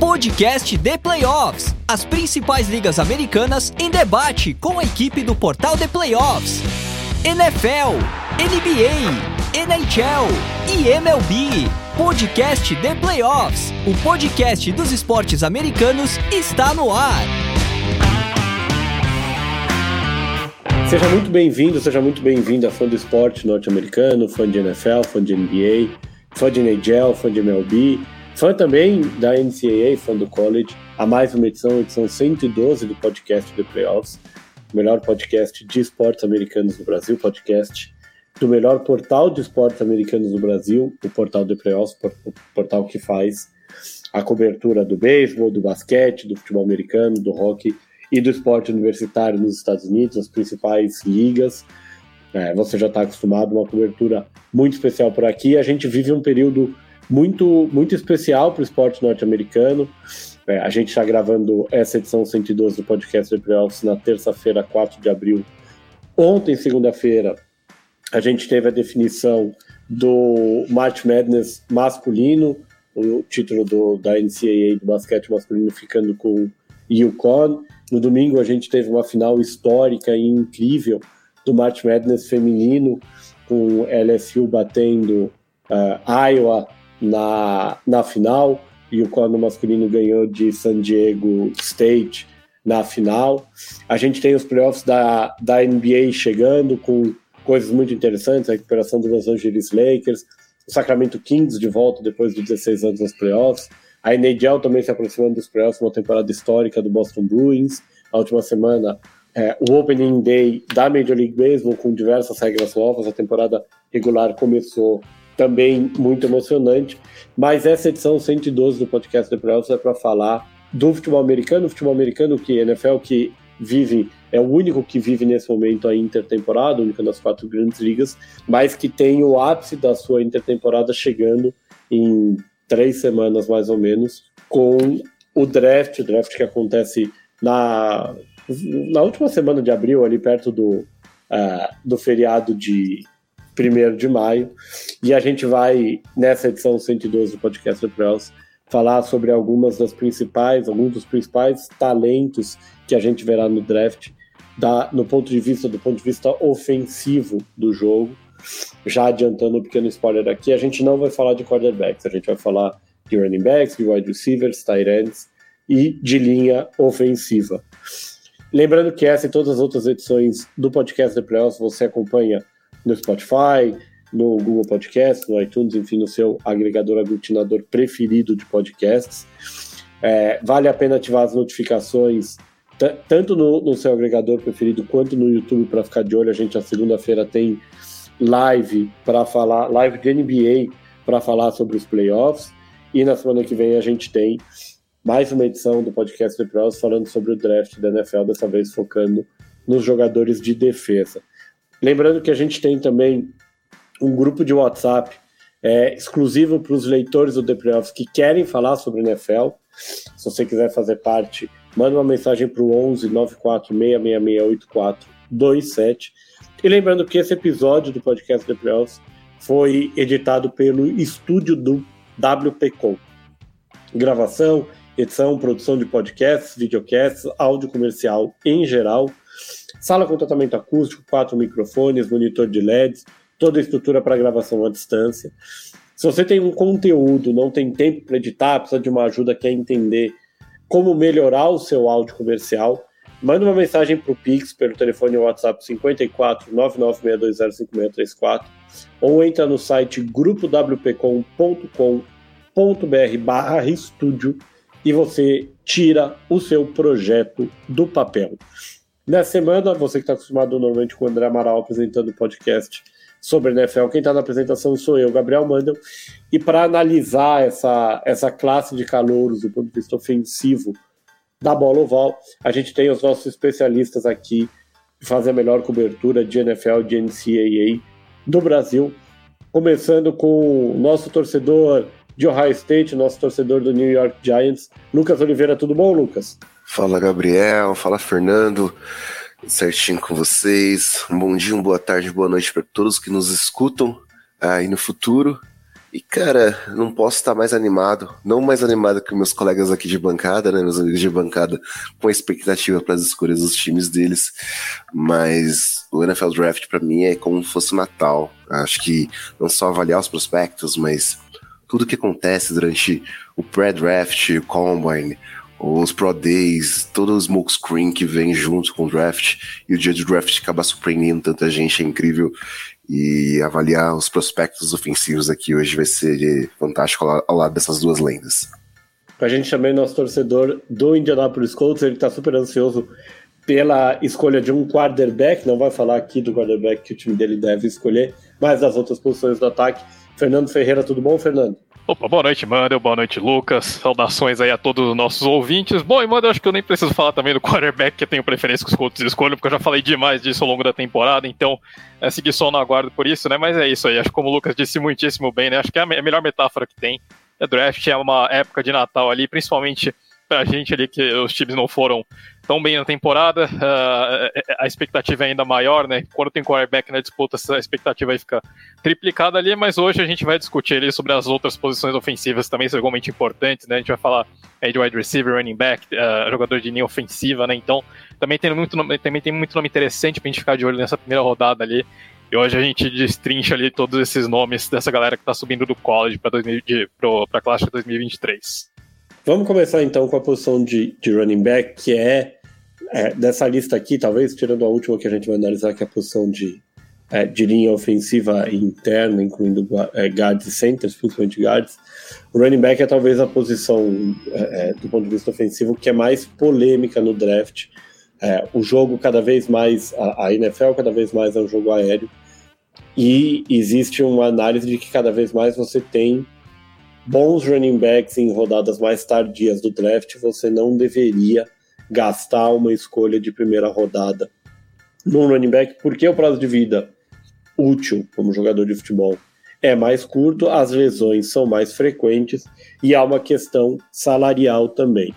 Podcast The Playoffs. As principais ligas americanas em debate com a equipe do portal The Playoffs. NFL, NBA, NHL e MLB. Podcast The Playoffs. O podcast dos esportes americanos está no ar. Seja muito bem-vindo, seja muito bem-vinda, fã do esporte norte-americano, fã de NFL, fã de NBA, fã de NHL, fã de MLB Fã também da NCAA, fã do college, a mais uma edição, edição 112 do podcast The Playoffs, o melhor podcast de esportes americanos do Brasil, podcast do melhor portal de esportes americanos do Brasil, o portal The Playoffs, o portal que faz a cobertura do beisebol, do basquete, do futebol americano, do hockey e do esporte universitário nos Estados Unidos, as principais ligas. É, você já está acostumado uma cobertura muito especial por aqui. A gente vive um período muito, muito especial para o esporte norte-americano. É, a gente está gravando essa edição 112 do podcast The Playoffs na terça-feira, 4 de abril. Ontem, segunda-feira, a gente teve a definição do March Madness masculino, o título do, da NCAA do basquete masculino ficando com UConn. No domingo a gente teve uma final histórica e incrível do March Madness feminino, com LSU batendo uh, Iowa na, na final e o Corno masculino ganhou de San Diego State na final. A gente tem os playoffs da, da NBA chegando com coisas muito interessantes, a recuperação do Los Angeles Lakers, o Sacramento Kings de volta depois de 16 anos nos playoffs, a NHL também se aproximando dos playoffs, uma temporada histórica do Boston Bruins. A última semana, é, o Opening Day da Major League Baseball com diversas regras novas, a temporada regular começou também muito emocionante. Mas essa edição 112 do podcast do Playoffs é para falar do futebol americano, futebol americano que NFL que vive é o único que vive nesse momento a intertemporada, única das quatro grandes ligas, mas que tem o ápice da sua intertemporada chegando em três semanas mais ou menos, com o draft, o draft que acontece na, na última semana de abril, ali perto do, uh, do feriado de 1 de maio. E a gente vai, nessa edição 112 do podcast do Prels, falar sobre algumas das principais, alguns dos principais talentos que a gente verá no draft, da, no ponto de vista do ponto de vista ofensivo do jogo. Já adiantando um pequeno spoiler aqui, a gente não vai falar de quarterbacks, a gente vai falar de running backs, de wide receivers, tight ends e de linha ofensiva. Lembrando que essa e todas as outras edições do podcast The Playoffs você acompanha no Spotify, no Google Podcast, no iTunes, enfim, no seu agregador aglutinador preferido de podcasts. É, vale a pena ativar as notificações tanto no, no, seu agregador preferido quanto no YouTube para ficar de olho. A gente, a segunda-feira, tem live para falar, live de NBA para falar sobre os playoffs. E na semana que vem a gente tem mais uma edição do podcast The Pros falando sobre o draft da NFL, dessa vez focando nos jogadores de defesa. Lembrando que a gente tem também um grupo de WhatsApp é, exclusivo para os leitores do The Playoffs que querem falar sobre NFL. Se você quiser fazer parte, manda uma mensagem para o 11 946668427. E lembrando que esse episódio do podcast The Playoffs foi editado pelo estúdio do WPcom. Gravação, edição, produção de podcasts, videocasts, áudio comercial em geral Sala com tratamento acústico, quatro microfones, monitor de LEDs, toda a estrutura para gravação à distância. Se você tem um conteúdo, não tem tempo para editar, precisa de uma ajuda, quer entender como melhorar o seu áudio comercial, manda uma mensagem para o Pix pelo telefone WhatsApp 54 996205634 ou entra no site grupowpcom.com.br estúdio e você tira o seu projeto do papel. Nessa semana, você que está acostumado normalmente com o André Amaral apresentando o podcast sobre NFL, quem está na apresentação sou eu, Gabriel Mandel. E para analisar essa, essa classe de calouros do ponto de vista ofensivo da bola oval, a gente tem os nossos especialistas aqui que fazem a melhor cobertura de NFL, de NCAA do Brasil. Começando com o nosso torcedor de Ohio State, nosso torcedor do New York Giants, Lucas Oliveira. Tudo bom, Lucas? Fala Gabriel, fala Fernando, certinho com vocês. Um bom dia, uma boa tarde, boa noite para todos que nos escutam aí no futuro. E, cara, não posso estar mais animado, não mais animado que meus colegas aqui de bancada, né, meus amigos de bancada, com a expectativa para as escolhas dos times deles, mas o NFL Draft para mim é como se fosse Natal. Acho que não só avaliar os prospectos, mas tudo que acontece durante o pré-draft, o combine, os Pro Days, todo o smokescreen que vem junto com o draft, e o dia de draft acaba surpreendendo tanta gente, é incrível. E avaliar os prospectos ofensivos aqui hoje vai ser fantástico ao lado dessas duas lendas. A gente também, nosso torcedor do Indianapolis Colts, ele está super ansioso pela escolha de um quarterback, não vai falar aqui do quarterback que o time dele deve escolher, mas das outras posições do ataque. Fernando Ferreira, tudo bom, Fernando? Opa, boa noite, Mandel, boa noite, Lucas. Saudações aí a todos os nossos ouvintes. Bom, e Mandel, acho que eu nem preciso falar também do quarterback, que eu tenho preferência que os Colts escolham, porque eu já falei demais disso ao longo da temporada, então é seguir só no aguardo por isso, né? Mas é isso aí, acho que como o Lucas disse muitíssimo bem, né? Acho que é a melhor metáfora que tem. É draft, é uma época de Natal ali, principalmente pra gente ali que os times não foram tão bem na temporada, uh, a expectativa é ainda maior, né? Quando tem quarterback na disputa, a expectativa aí fica triplicada ali, mas hoje a gente vai discutir ali sobre as outras posições ofensivas também são igualmente importantes, né? A gente vai falar aí de wide receiver, running back, uh, jogador de linha ofensiva, né? Então, também tem muito nome, também tem muito nome interessante pra gente ficar de olho nessa primeira rodada ali. E hoje a gente destrincha ali todos esses nomes dessa galera que tá subindo do college para a classe de 2023. Vamos começar então com a posição de, de running back, que é é, dessa lista aqui, talvez, tirando a última que a gente vai analisar, que é a posição de, é, de linha ofensiva interna, incluindo é, guards e centers, principalmente guards, o running back é talvez a posição, é, é, do ponto de vista ofensivo, que é mais polêmica no draft. É, o jogo cada vez mais, a, a NFL cada vez mais é um jogo aéreo, e existe uma análise de que cada vez mais você tem bons running backs em rodadas mais tardias do draft, você não deveria gastar uma escolha de primeira rodada num running back, porque o prazo de vida útil como jogador de futebol é mais curto, as lesões são mais frequentes e há uma questão salarial também.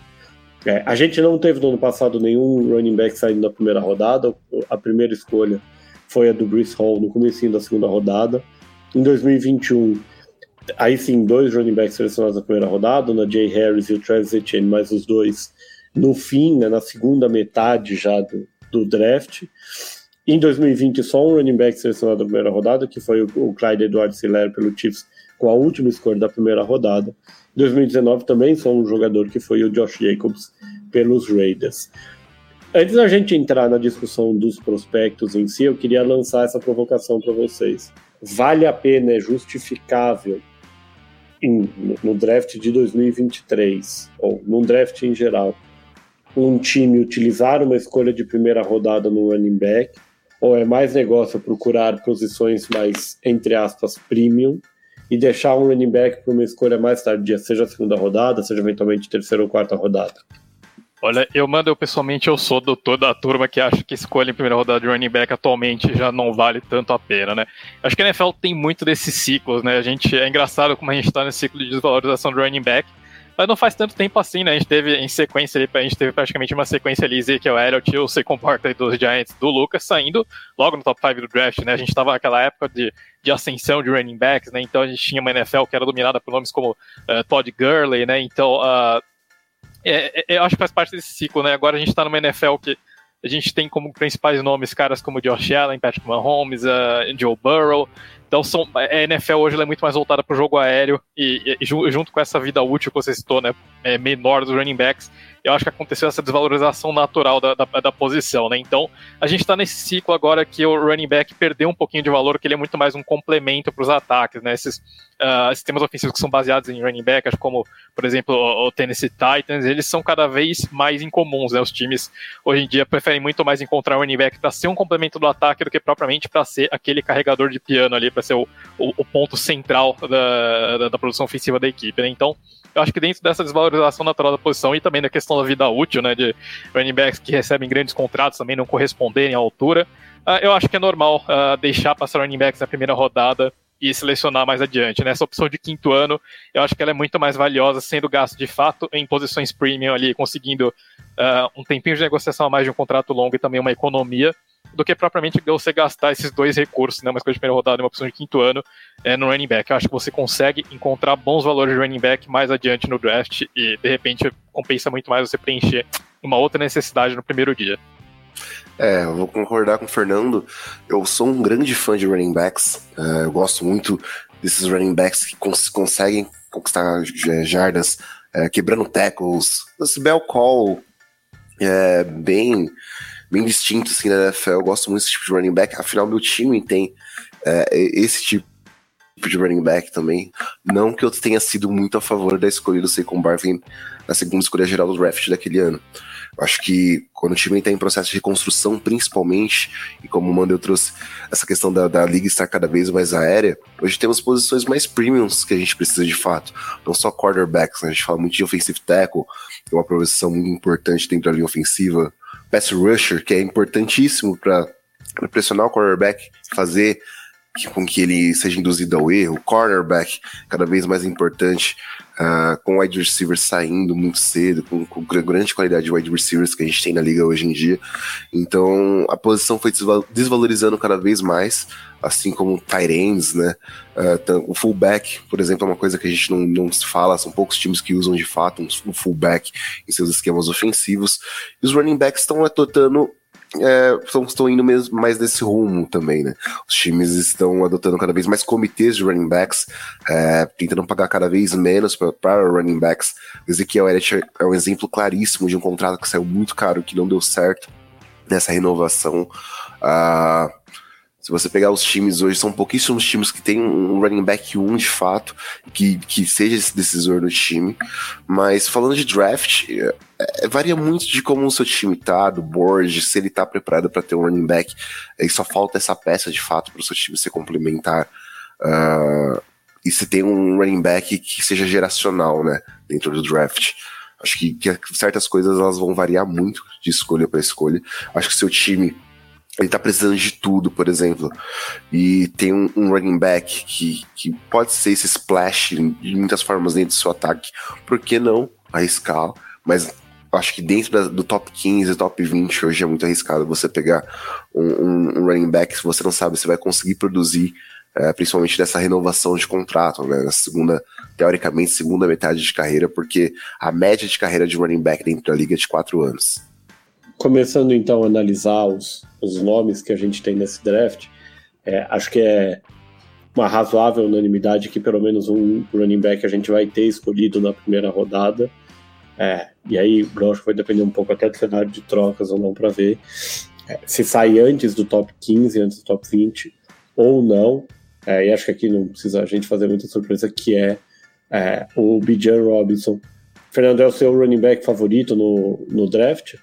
É, a gente não teve no ano passado nenhum running back saindo da primeira rodada, a primeira escolha foi a do Bruce Hall no começo da segunda rodada. Em 2021, aí sim, dois running backs selecionados na primeira rodada, na Jay Harris e o Travis Etienne, mais os dois no fim, né, na segunda metade já do, do draft. Em 2020, só um running back selecionado na primeira rodada, que foi o, o Clyde Edwards Hilaire pelo Chiefs, com a última escolha da primeira rodada. Em 2019 também só um jogador que foi o Josh Jacobs pelos Raiders. Antes da gente entrar na discussão dos prospectos em si, eu queria lançar essa provocação para vocês. Vale a pena, é justificável em, no draft de 2023, ou num draft em geral, um time utilizar uma escolha de primeira rodada no running back, ou é mais negócio procurar posições mais, entre aspas, premium, e deixar um running back para uma escolha mais tardia, seja a segunda rodada, seja eventualmente terceira ou quarta rodada? Olha, eu mando, eu pessoalmente, eu sou do toda a turma que acha que escolha em primeira rodada de running back atualmente já não vale tanto a pena, né? Acho que a NFL tem muito desses ciclos, né? A gente, é engraçado como a gente está nesse ciclo de desvalorização do running back, mas não faz tanto tempo assim, né? A gente teve em sequência ali, a gente teve praticamente uma sequência ali, Ezekiel Elliott, o se comporta dos Giants do Lucas saindo logo no top 5 do draft, né? A gente tava naquela época de, de ascensão de running backs, né? Então a gente tinha uma NFL que era dominada por nomes como uh, Todd Gurley, né? Então, uh, é, é, eu acho que faz parte desse ciclo, né? Agora a gente tá numa NFL que a gente tem como principais nomes caras como Josh Allen, Patrick Mahomes, uh, Joe Burrow, então são, a NFL hoje é muito mais voltada para o jogo aéreo e, e, junto com essa vida útil que você citou, né, é menor dos running backs, eu acho que aconteceu essa desvalorização natural da, da, da posição, né? Então a gente está nesse ciclo agora que o running back perdeu um pouquinho de valor, que ele é muito mais um complemento para os ataques, né? Esses uh, sistemas ofensivos que são baseados em running back, como por exemplo o, Tennessee Titans, eles são cada vez mais incomuns, né? Os times hoje em dia preferem muito mais encontrar running back para ser um complemento do ataque do que propriamente para ser aquele carregador de piano ali, para ser o, o, o, ponto central da, da, da, produção ofensiva da equipe, né? Então, eu acho que dentro dessa desvalorização natural da posição e também da questão da vida útil, né, de running backs que recebem grandes contratos também não corresponderem à altura, uh, eu acho que é normal uh, deixar passar running backs na primeira rodada e selecionar mais adiante. Né? Essa opção de quinto ano, eu acho que ela é muito mais valiosa, sendo gasto de fato em posições premium ali, conseguindo uh, um tempinho de negociação a mais de um contrato longo e também uma economia do que propriamente você gastar esses dois recursos, né, uma escolha de primeira rodada e uma opção de quinto ano, é, no running back. Eu acho que você consegue encontrar bons valores de running back mais adiante no draft e, de repente, compensa muito mais você preencher uma outra necessidade no primeiro dia. É, eu vou concordar com o Fernando. Eu sou um grande fã de running backs. Uh, eu gosto muito desses running backs que cons conseguem conquistar jardas, uh, quebrando tackles. Esse bell call é bem, bem distinto assim, na NFL. Eu gosto muito desse tipo de running back. Afinal, meu time tem uh, esse tipo de running back também. Não que eu tenha sido muito a favor da escolha do Saquon Barkley na segunda escolha geral do draft daquele ano. Acho que quando o time está em processo de reconstrução, principalmente, e como o Mandel trouxe essa questão da, da liga estar cada vez mais aérea, hoje temos posições mais premiums que a gente precisa de fato. Não só quarterbacks, né? a gente fala muito de offensive tackle, que é uma posição muito importante dentro da linha ofensiva. Pass rusher, que é importantíssimo para pressionar o quarterback, fazer com que ele seja induzido ao erro. Cornerback, cada vez mais importante uh, com wide receivers saindo muito cedo, com, com grande qualidade de wide receivers que a gente tem na liga hoje em dia. Então a posição foi desvalorizando cada vez mais, assim como ends, né? Uh, o fullback, por exemplo, é uma coisa que a gente não, não se fala, são poucos times que usam de fato um fullback em seus esquemas ofensivos. E os running backs estão adotando é, estão, estão indo mesmo mais nesse rumo também, né? Os times estão adotando cada vez mais comitês de running backs, é, tentando pagar cada vez menos para running backs. Ezequiel Elliott é um exemplo claríssimo de um contrato que saiu muito caro, que não deu certo nessa renovação. Uh, se você pegar os times hoje, são pouquíssimos times que tem um running back 1 de fato, que, que seja esse decisor do time. Mas falando de draft, é, é, varia muito de como o seu time tá, do board, se ele tá preparado para ter um running back. E só falta essa peça de fato para o seu time ser complementar. Uh, e se tem um running back que seja geracional, né, dentro do draft. Acho que, que certas coisas elas vão variar muito de escolha para escolha. Acho que seu time ele tá precisando de tudo, por exemplo. E tem um, um, running back que, que pode ser esse splash de muitas formas dentro do seu ataque. Por que não arriscar? Mas acho que dentro da, do top 15, top 20, hoje é muito arriscado você pegar um, um, um running back se você não sabe se vai conseguir produzir, é, principalmente dessa renovação de contrato, né? Na segunda, teoricamente, segunda metade de carreira, porque a média de carreira de running back dentro da liga é de 4 anos. Começando então a analisar os, os nomes que a gente tem nesse draft, é, acho que é uma razoável unanimidade que pelo menos um running back a gente vai ter escolhido na primeira rodada. É, e aí, lógico, vai depender um pouco até do cenário de trocas ou não para ver é, se sai antes do top 15, antes do top 20 ou não. É, e acho que aqui não precisa a gente fazer muita surpresa, que é, é o Bijan Robinson. Fernando, é o seu running back favorito no, no draft?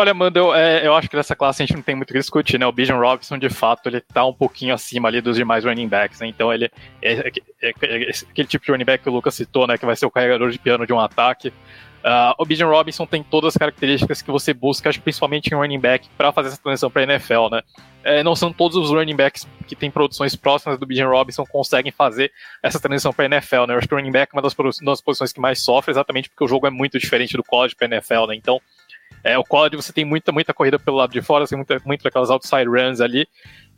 Olha, Mando, eu, é, eu, acho que nessa classe a gente não tem muito o que discutir, né? O Bijan Robinson, de fato, ele tá um pouquinho acima ali dos demais running backs, né? Então ele é, é, é, é aquele tipo de running back que o Lucas citou, né? Que vai ser o carregador de piano de um ataque. Uh, o Bijan Robinson tem todas as características que você busca, acho principalmente em running back, para fazer essa transição para NFL, né? É, não são todos os running backs que têm produções próximas do Bijan Robinson conseguem fazer essa transição para NFL, né? Eu acho que o running back é uma das, das posições que mais sofre, exatamente porque o jogo é muito diferente do college para NFL, né? Então, é, o college você tem muita, muita corrida pelo lado de fora, tem muita, muito daquelas outside runs ali,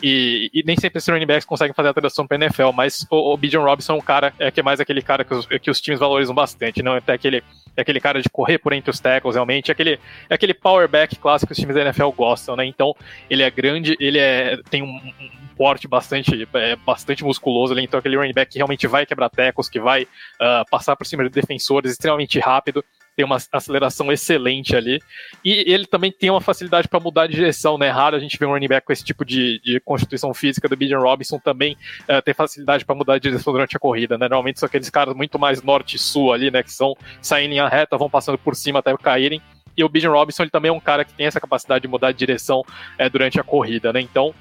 e, e, nem sempre esses running backs conseguem fazer a transição para NFL, mas o, o Bijan Robinson é um cara é, que é mais aquele cara que os, que os times valorizam bastante, não? É até aquele, é aquele cara de correr por entre os tackles, realmente, é aquele, é aquele power back clássico que os times da NFL gostam, né? Então, ele é grande, ele é, tem um, um porte bastante, é, bastante musculoso então aquele running back que realmente vai quebrar tackles, que vai uh, passar por cima de defensores, extremamente rápido, tem uma aceleração excelente ali. E ele também tem uma facilidade para mudar de direção, né? Raro a gente ver um running back com esse tipo de, de constituição física do Bijan Robinson também uh, ter facilidade para mudar de direção durante a corrida, né? Normalmente são aqueles caras muito mais norte sul ali, né? Que são saem em reta, vão passando por cima até caírem. E o Bijan Robinson ele também é um cara que tem essa capacidade de mudar de direção é, durante a corrida, né? Então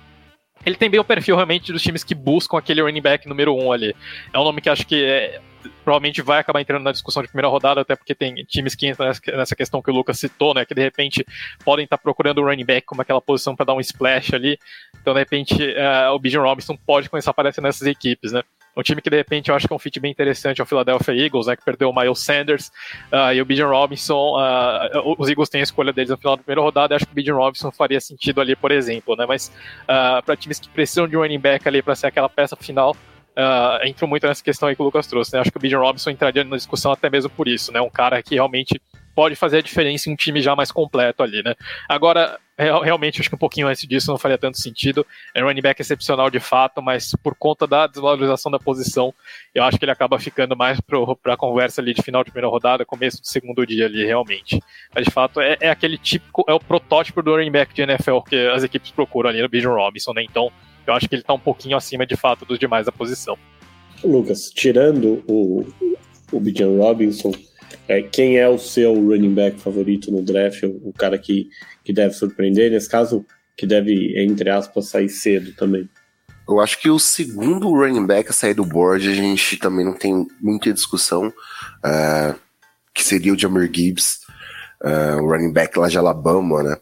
ele tem bem o perfil realmente dos times que buscam aquele running back número um ali. É um nome que acho que é, provavelmente vai acabar entrando na discussão de primeira rodada, até porque tem times que entram nessa questão que o Lucas citou, né? Que de repente podem estar procurando o running back como aquela posição para dar um splash ali. Então, de repente, uh, o Bijan Robinson pode começar a aparecer nessas equipes, né? Um time que de repente eu acho que é um fit bem interessante é o Philadelphia Eagles, né, que perdeu o Miles Sanders uh, e o Bijan Robinson. Uh, os Eagles têm a escolha deles no final da primeira rodada, acho que o Bijan Robinson faria sentido ali, por exemplo, né? Mas uh, para times que precisam de um running back ali para ser aquela peça final, uh, entro muito nessa questão aí que o Lucas trouxe. Né? Acho que o Bijan Robinson entraria na discussão até mesmo por isso, né? Um cara que realmente pode fazer a diferença em um time já mais completo ali, né? Agora, realmente, acho que um pouquinho antes disso não faria tanto sentido. É um running back excepcional de fato, mas por conta da desvalorização da posição, eu acho que ele acaba ficando mais para a conversa ali de final de primeira rodada, começo do segundo dia ali, realmente. Mas de fato, é, é aquele típico, é o protótipo do running back de NFL que as equipes procuram ali no Bijan Robinson, né? Então, eu acho que ele está um pouquinho acima de fato dos demais da posição. Lucas, tirando o, o Bijan Robinson, é, quem é o seu running back favorito no draft? O, o, cara que, que deve surpreender, nesse caso, que deve, entre aspas, sair cedo também. Eu acho que o segundo running back a sair do board, a gente também não tem muita discussão, uh, que seria o Jamir Gibbs, uh, o running back lá de Alabama, né?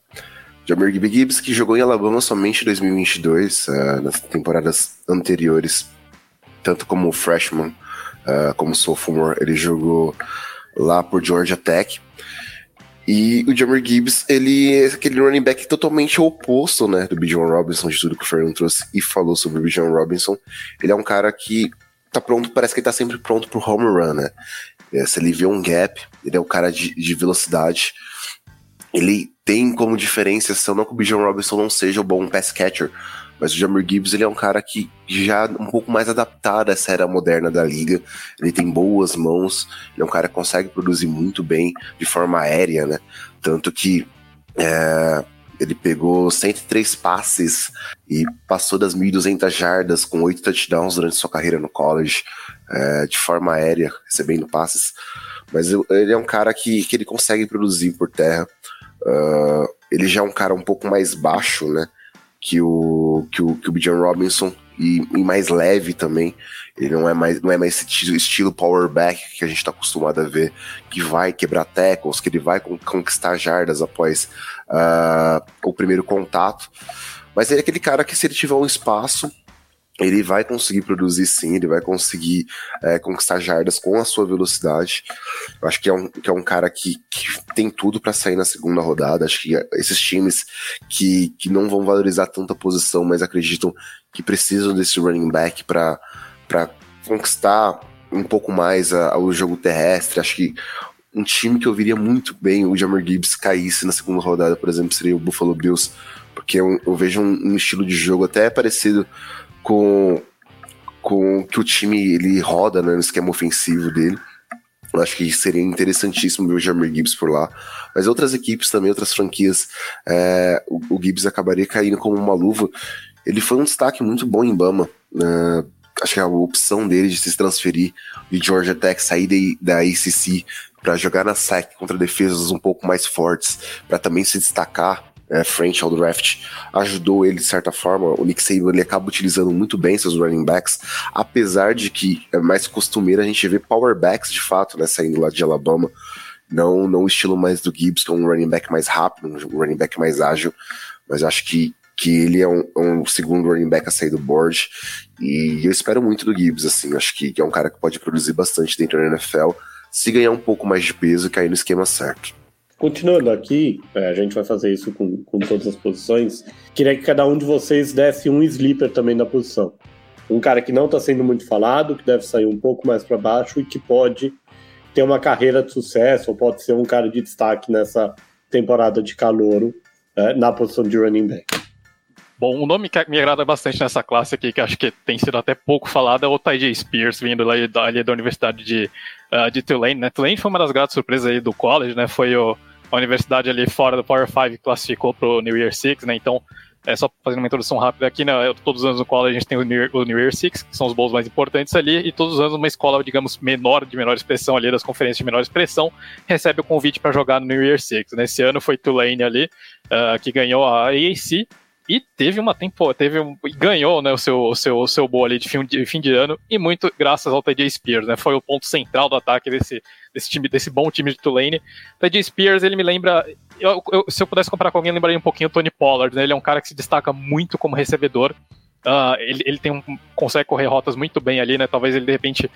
Jamir Gibbs, que jogou em Alabama somente em 2022, uh, nas temporadas anteriores, tanto como freshman, como sophomore, ele jogou lá por Georgia Tech. E o Jamir Gibbs, ele é aquele running back totalmente oposto, né, do Bijan Robinson, de tudo que o Fernando trouxe e falou sobre o Bijan Robinson. Ele é um cara que tá pronto, parece que ele tá sempre pronto pro home run, né? É, se ele vê um gap, ele é um cara de, de velocidade. Ele tem como diferenciação, não que o Bijan Robinson não seja o bom pass catcher, mas o Jamir Gibbs ele é um cara que já um pouco mais adaptado a essa era moderna da liga. Ele tem boas mãos, ele é um cara que consegue produzir muito bem de forma aérea, né? Tanto que é, ele pegou 103 passes e passou das 1.200 jardas com 8 touchdowns durante sua carreira no college, é, de forma aérea, recebendo passes. Mas ele é um cara que, que ele consegue produzir por terra. Uh, ele já é um cara um pouco mais baixo, né? Que o, que o, que o Bijan Robinson e, e, mais leve também. Ele não é mais, não é mais esse estilo power back que a gente está acostumado a ver, que vai quebrar tackles, que ele vai conquistar jardas após uh, o primeiro contato. Mas ele é aquele cara que, se ele tiver um espaço, ele vai conseguir produzir sim, ele vai conseguir é, conquistar jardas com a sua velocidade. Eu acho que é um, que é um cara que, que tem tudo para sair na segunda rodada. Acho que esses times que, que não vão valorizar tanta posição, mas acreditam que precisam desse running back para conquistar um pouco mais a, o jogo terrestre. Acho que um time que eu viria muito bem o Jammer Gibbs caísse na segunda rodada, por exemplo, seria o Buffalo Bills, porque eu, eu vejo um, um estilo de jogo até parecido com, com que o time ele roda né, no esquema ofensivo dele. Eu acho que seria interessantíssimo ver o Jamir Gibbs por lá. Mas outras equipes também, outras franquias, é, o, o, Gibbs acabaria caindo como uma luva. Ele foi um destaque muito bom em Bama. Né? acho que a opção dele de se transferir de Georgia Tech, sair da ACC para jogar na SEC contra defesas um pouco mais fortes, para também se destacar é, frente ao draft ajudou ele de certa forma. O Nick Saban ele acaba utilizando muito bem seus running backs, apesar de que é mais costumeiro a gente ver power backs de fato, né, saindo lá de Alabama. Não, não o estilo mais do Gibbs, que é um running back mais rápido, um running back mais ágil, mas acho que, que ele é um, um segundo running back a sair do board. E eu espero muito do Gibbs, assim, acho que, que é um cara que pode produzir bastante dentro da NFL, se ganhar um pouco mais de peso e cair no esquema certo. Continuando aqui, é, a gente vai fazer isso com, com todas as posições. Queria que cada um de vocês desse um sleeper também da posição. Um cara que não está sendo muito falado, que deve sair um pouco mais para baixo e que pode ter uma carreira de sucesso, ou pode ser um cara de destaque nessa temporada de calouro é, na posição de running back. Bom, um nome que me agrada bastante nessa classe aqui, que acho que tem sido até pouco falado, é o Ty Spears, vindo da, ali da Universidade de, uh, de Tulane. Né? Tulane foi uma das gratas surpresas aí do college, né? Foi o, a universidade ali fora do Power 5 classificou para o New Year Six, né? Então, é só fazendo uma introdução rápida aqui, né? Todos os anos no college a gente tem o New, Year, o New Year Six, que são os bowls mais importantes ali, e todos os anos uma escola, digamos, menor, de menor expressão ali, das conferências de menor expressão, recebe o convite para jogar no New Year Six. Nesse ano foi Tulane ali, uh, que ganhou a AAC, e teve uma temporada, teve um, ganhou né, o seu, o seu, o seu boa ali de fim, de fim de ano, e muito graças ao TJ Spears, né? Foi o ponto central do ataque desse, desse time, desse bom time de Tulane. TJ Spears, ele me lembra. Eu, eu, se eu pudesse comparar com alguém, eu lembraria um pouquinho o Tony Pollard, né? Ele é um cara que se destaca muito como recebedor. Uh, ele, ele tem um, consegue correr rotas muito bem ali, né? Talvez ele de repente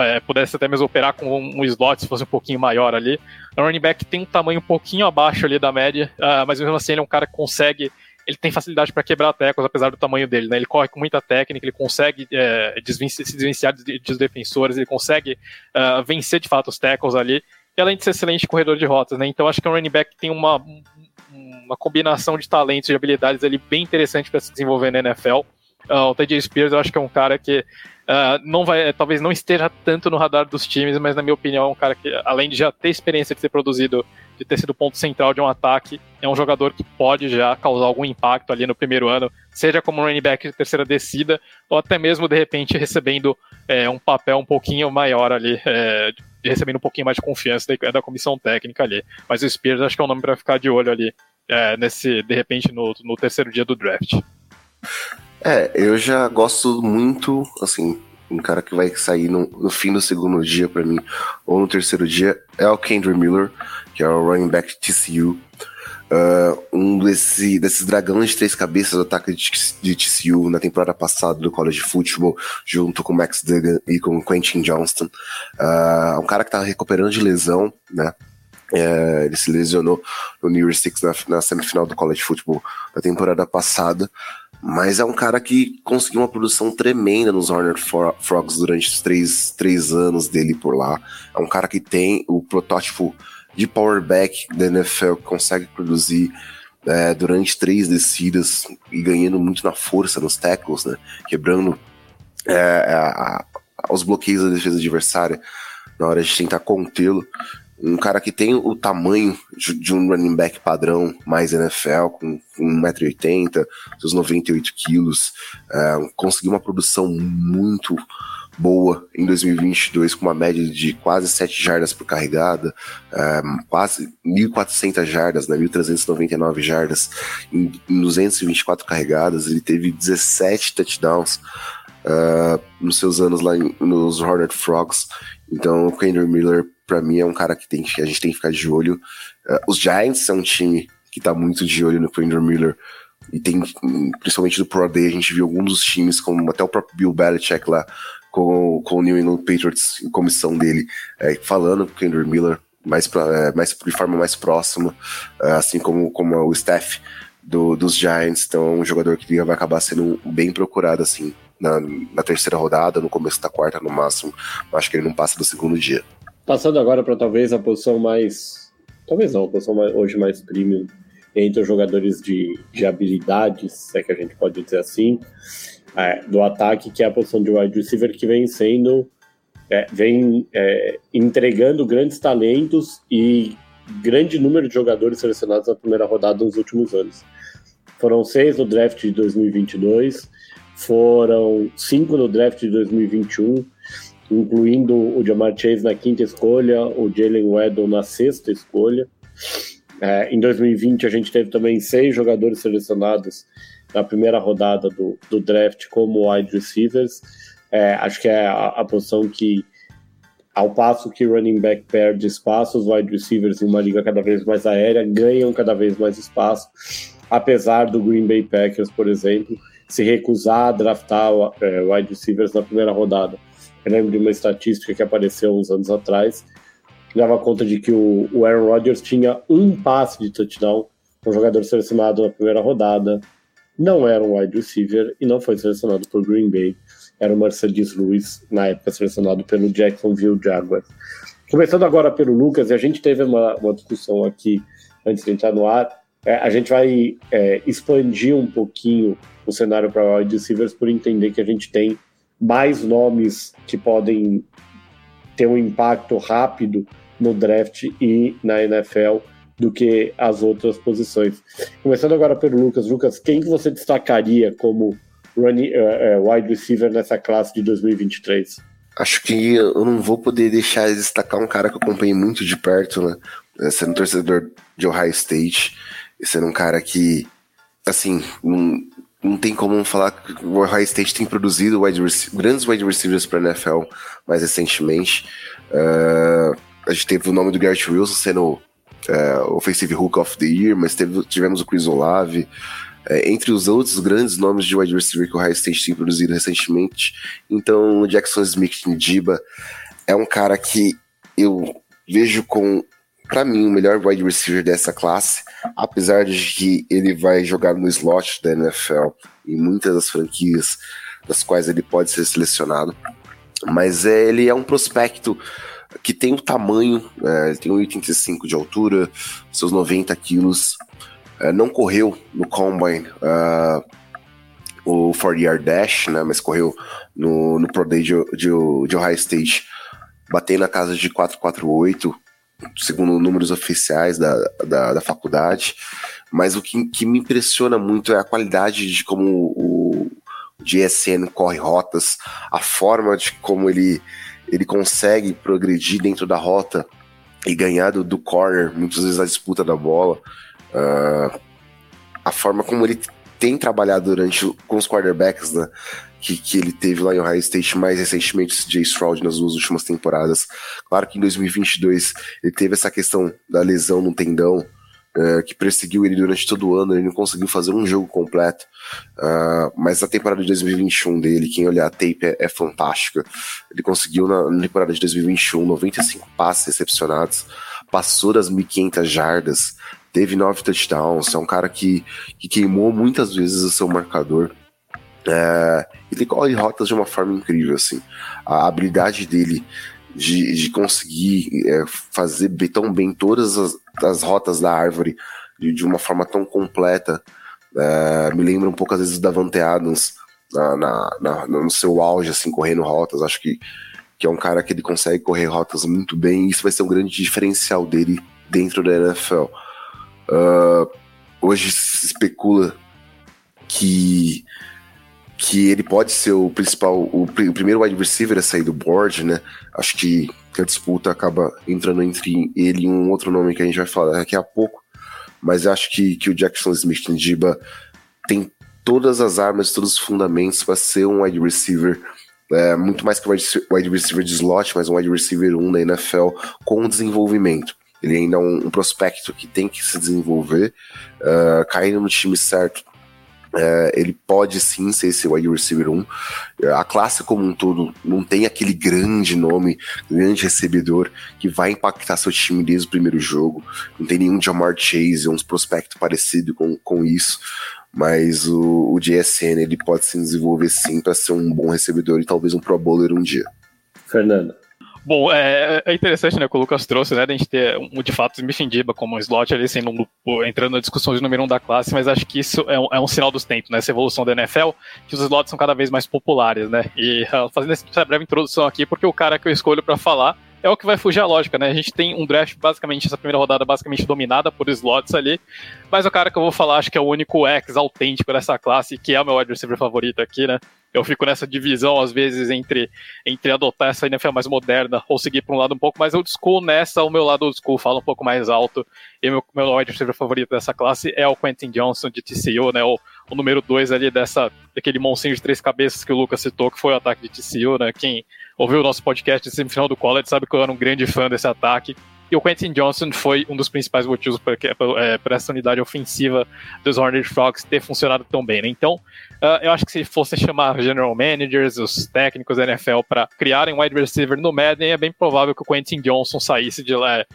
é, pudesse até mesmo operar com um, um, slot se fosse um pouquinho maior ali. O running back tem um tamanho um pouquinho abaixo ali da média, uh, mas mesmo assim ele é um cara que consegue. Ele tem facilidade para quebrar tecos, apesar do tamanho dele, né? Ele corre com muita técnica, ele consegue é, se desvencilhar dos defensores, ele consegue uh, vencer de fato os tackles ali, e além de ser excelente corredor de rotas, né? Então acho que o running back tem uma, uma combinação de talentos e habilidades ali bem interessante para se desenvolver na NFL. Uh, o TJ Spears eu acho que é um cara que uh, não vai, talvez não esteja tanto no radar dos times, mas na minha opinião é um cara que, além de já ter experiência de ter produzido, de ter sido ponto central de um ataque, é um jogador que pode já causar algum impacto ali no primeiro ano, seja como running back de terceira descida, ou até mesmo de repente recebendo é, um papel um pouquinho maior ali, é, recebendo um pouquinho mais de confiança da, da, comissão técnica ali. Mas o Spears acho que é um nome para ficar de olho ali, é, nesse, de repente, no, no terceiro dia do draft. É, eu já gosto muito, assim, um cara que vai sair no, no fim do segundo dia para mim, ou no terceiro dia, é o Kendrick Miller, que é o running back TCU. Uh, um desse, desses dragões de três cabeças do ataque de, de TCU na temporada passada do college football, junto com Max Duggan e com Quentin Johnston. Uh, um cara que tá recuperando de lesão, né? É, ele se lesionou no New Year's Six na, na semifinal do college football da temporada passada. Mas é um cara que conseguiu uma produção tremenda nos Hornet Frogs durante os três, três anos dele por lá. É um cara que tem o protótipo de powerback da NFL, que consegue produzir é, durante três descidas e ganhando muito na força nos tackles, né? Quebrando é, a, a, os bloqueios da defesa adversária na hora de tentar contê-lo um cara que tem o tamanho de, um running back padrão, mais NFL, com, 1,80m, seus 98 quilos, é, conseguiu uma produção muito boa em 2022, com uma média de quase 7 jardas por carregada, é, quase 1.400 jardas, né, 1.399 jardas em, em 224 carregadas, ele teve 17 touchdowns uh, nos seus anos lá em, nos Hornet Frogs, então o Kendrick Miller para mim é um cara que, tem, que a gente tem que ficar de olho. Uh, os Giants são um time que tá muito de olho no Kendrick Miller. E tem, principalmente do Pro Day, a gente viu alguns dos times, como até o próprio Bill Belichick lá, com, com o New England Patriots comissão dele, é, falando com o Kendrick Miller mais, pra, é, mais de forma mais próxima, é, assim como, como o staff do, dos Giants. Então é um jogador que vai acabar sendo bem procurado assim na, na terceira rodada, no começo da quarta no máximo. Acho que ele não passa do segundo dia. Passando agora para talvez a posição mais. Talvez não, a posição mais, hoje mais premium entre os jogadores de, de habilidades, se é que a gente pode dizer assim, é, do ataque, que é a posição de wide receiver, que vem sendo. É, vem é, entregando grandes talentos e grande número de jogadores selecionados na primeira rodada nos últimos anos. Foram seis no draft de 2022, foram cinco no draft de 2021 incluindo o Jamar Chase na quinta escolha, o Jalen Weddle na sexta escolha. É, em 2020, a gente teve também seis jogadores selecionados na primeira rodada do, do draft como wide receivers. É, acho que é a, a, posição que, ao passo que running back perde espaço, os wide receivers em uma liga cada vez mais aérea ganham cada vez mais espaço, apesar do Green Bay Packers, por exemplo, se recusar a draftar é, wide receivers na primeira rodada. Eu lembro de uma estatística que apareceu uns anos atrás, que dava conta de que o, o Aaron Rodgers tinha um passe de touchdown, um jogador selecionado na primeira rodada, não era um wide receiver e não foi selecionado por Green Bay, era o Mercedes Lewis, na época selecionado pelo Jacksonville Jaguars. Começando agora pelo Lucas, e a gente teve uma, uma discussão aqui antes de entrar no ar, é, a gente vai é, expandir um pouquinho o cenário para wide receivers por entender que a gente tem mais nomes que podem ter um impacto rápido no draft e na NFL do que as outras posições. Começando agora pelo Lucas. Lucas, quem que você destacaria como running, uh, uh, wide receiver nessa classe de 2023? Acho que eu não vou poder deixar de destacar um cara que eu acompanhei muito de perto, né? Sendo torcedor de Ohio State, sendo um cara que, assim, um, não tem como falar que o Ohio State tem produzido wide grandes wide receivers para NFL mais recentemente. Uh, a gente teve o nome do Garrett Wilson sendo uh, Offensive Hook of the Year, mas teve, tivemos o Chris Olave, é, entre os outros grandes nomes de wide receiver que o High State tem produzido recentemente. Então, o Jackson Smith Ndiba é um cara que eu vejo com, para mim, o melhor wide receiver dessa classe, apesar de que ele vai jogar no slot da NFL em muitas das franquias das quais ele pode ser selecionado. Mas é, ele é um prospecto que tem o tamanho, é, tem 1,85 de altura, seus 90 quilos, é, não correu no Combine uh, o 40 Yard Dash, né, mas correu no, no Pro Day de, de, de Ohio State, batendo na casa de 448, segundo números oficiais da, da, da faculdade. Mas o que, que, me impressiona muito é a qualidade de como o, o GSN corre rotas, a forma de como ele ele consegue progredir dentro da rota e ganhar do, do corner, muitas vezes a disputa da bola. Uh, a forma como ele tem trabalhado durante com os quarterbacks, né, que, que ele teve lá em Ohio State, mais recentemente Jay Stroud nas duas últimas temporadas. Claro que em 2022 ele teve essa questão da lesão no tendão, uh, que perseguiu ele durante todo o ano, ele não conseguiu fazer um jogo completo. Uh, mas a temporada de 2021 dele, quem olhar a tape é, é fantástica. Ele conseguiu na, na, temporada de 2021 95 passes recepcionados, passou das 1.500 jardas, teve nove touchdowns. É um cara que, que queimou muitas vezes o seu marcador. É, ele corre rotas de uma forma incrível, assim. A habilidade dele de, de conseguir é, fazer tão bem todas as, as rotas da árvore de, de, uma forma tão completa. É, me lembra um pouco às vezes da Vante Adams na, na, na, no seu auge, assim, correndo rotas. Acho que, que é um cara que ele consegue correr rotas muito bem e isso vai ser um grande diferencial dele dentro da NFL. Uh, hoje se especula que que ele pode ser o principal, o, o, primeiro wide receiver a sair do board, né? Acho que, que, a disputa acaba entrando entre ele e um outro nome que a gente vai falar daqui a pouco. Mas acho que, que o Jackson Smith Ndiba tem todas as armas, todos os fundamentos para ser um wide receiver. É, muito mais que wide receiver de slot, mas um wide receiver 1 da NFL com desenvolvimento. Ele ainda é um, um prospecto que tem que se desenvolver, uh, caindo no time certo é, ele pode sim ser esse wide receiver 1. A classe como um todo não tem aquele grande nome, grande recebedor que vai impactar seu time desde o primeiro jogo. Não tem nenhum Jamar Chase, um prospecto parecido com, com isso. Mas o, o JSN ele pode se desenvolver sim para ser um bom recebedor e talvez um Pro Bowler um dia. Fernando. Bom, é, é, interessante, né, que o Lucas trouxe, né, a gente ter, um, de fato, Smith Diba como um slot ali, sendo um, entrando na discussão de número um da classe, mas acho que isso é um, é um, sinal dos tempos, né, essa evolução da NFL, que os slots são cada vez mais populares, né, e uh, fazendo essa breve introdução aqui, porque o cara que eu escolho para falar é o que vai fugir à lógica, né? A gente tem um draft basicamente, essa primeira rodada basicamente dominada por slots ali, mas o cara que eu vou falar acho que é o único ex autêntico dessa classe, que é o meu wide receiver favorito aqui, né? Eu fico nessa divisão, às vezes, entre, entre adotar essa NFL mais moderna ou seguir para um lado um pouco mais old school. Nessa, o meu lado old school fala um pouco mais alto. E meu, meu wide receiver favorito dessa classe é o Quentin Johnson de TCU, né? O, o número 2 ali dessa, daquele monstro de três cabeças que o Lucas citou, que foi o ataque de TCU, né? Quem ouviu o nosso podcast de semifinal do college sabe que eu era um grande fã desse ataque. E o Quentin Johnson foi um dos principais motivos para é, essa unidade ofensiva dos Horned Frogs ter funcionado tão bem. Né? Então, uh, eu acho que se fosse chamar general managers, os técnicos da NFL, para criarem um wide receiver no Madden, é bem provável que o Quentin Johnson saísse de lá, é,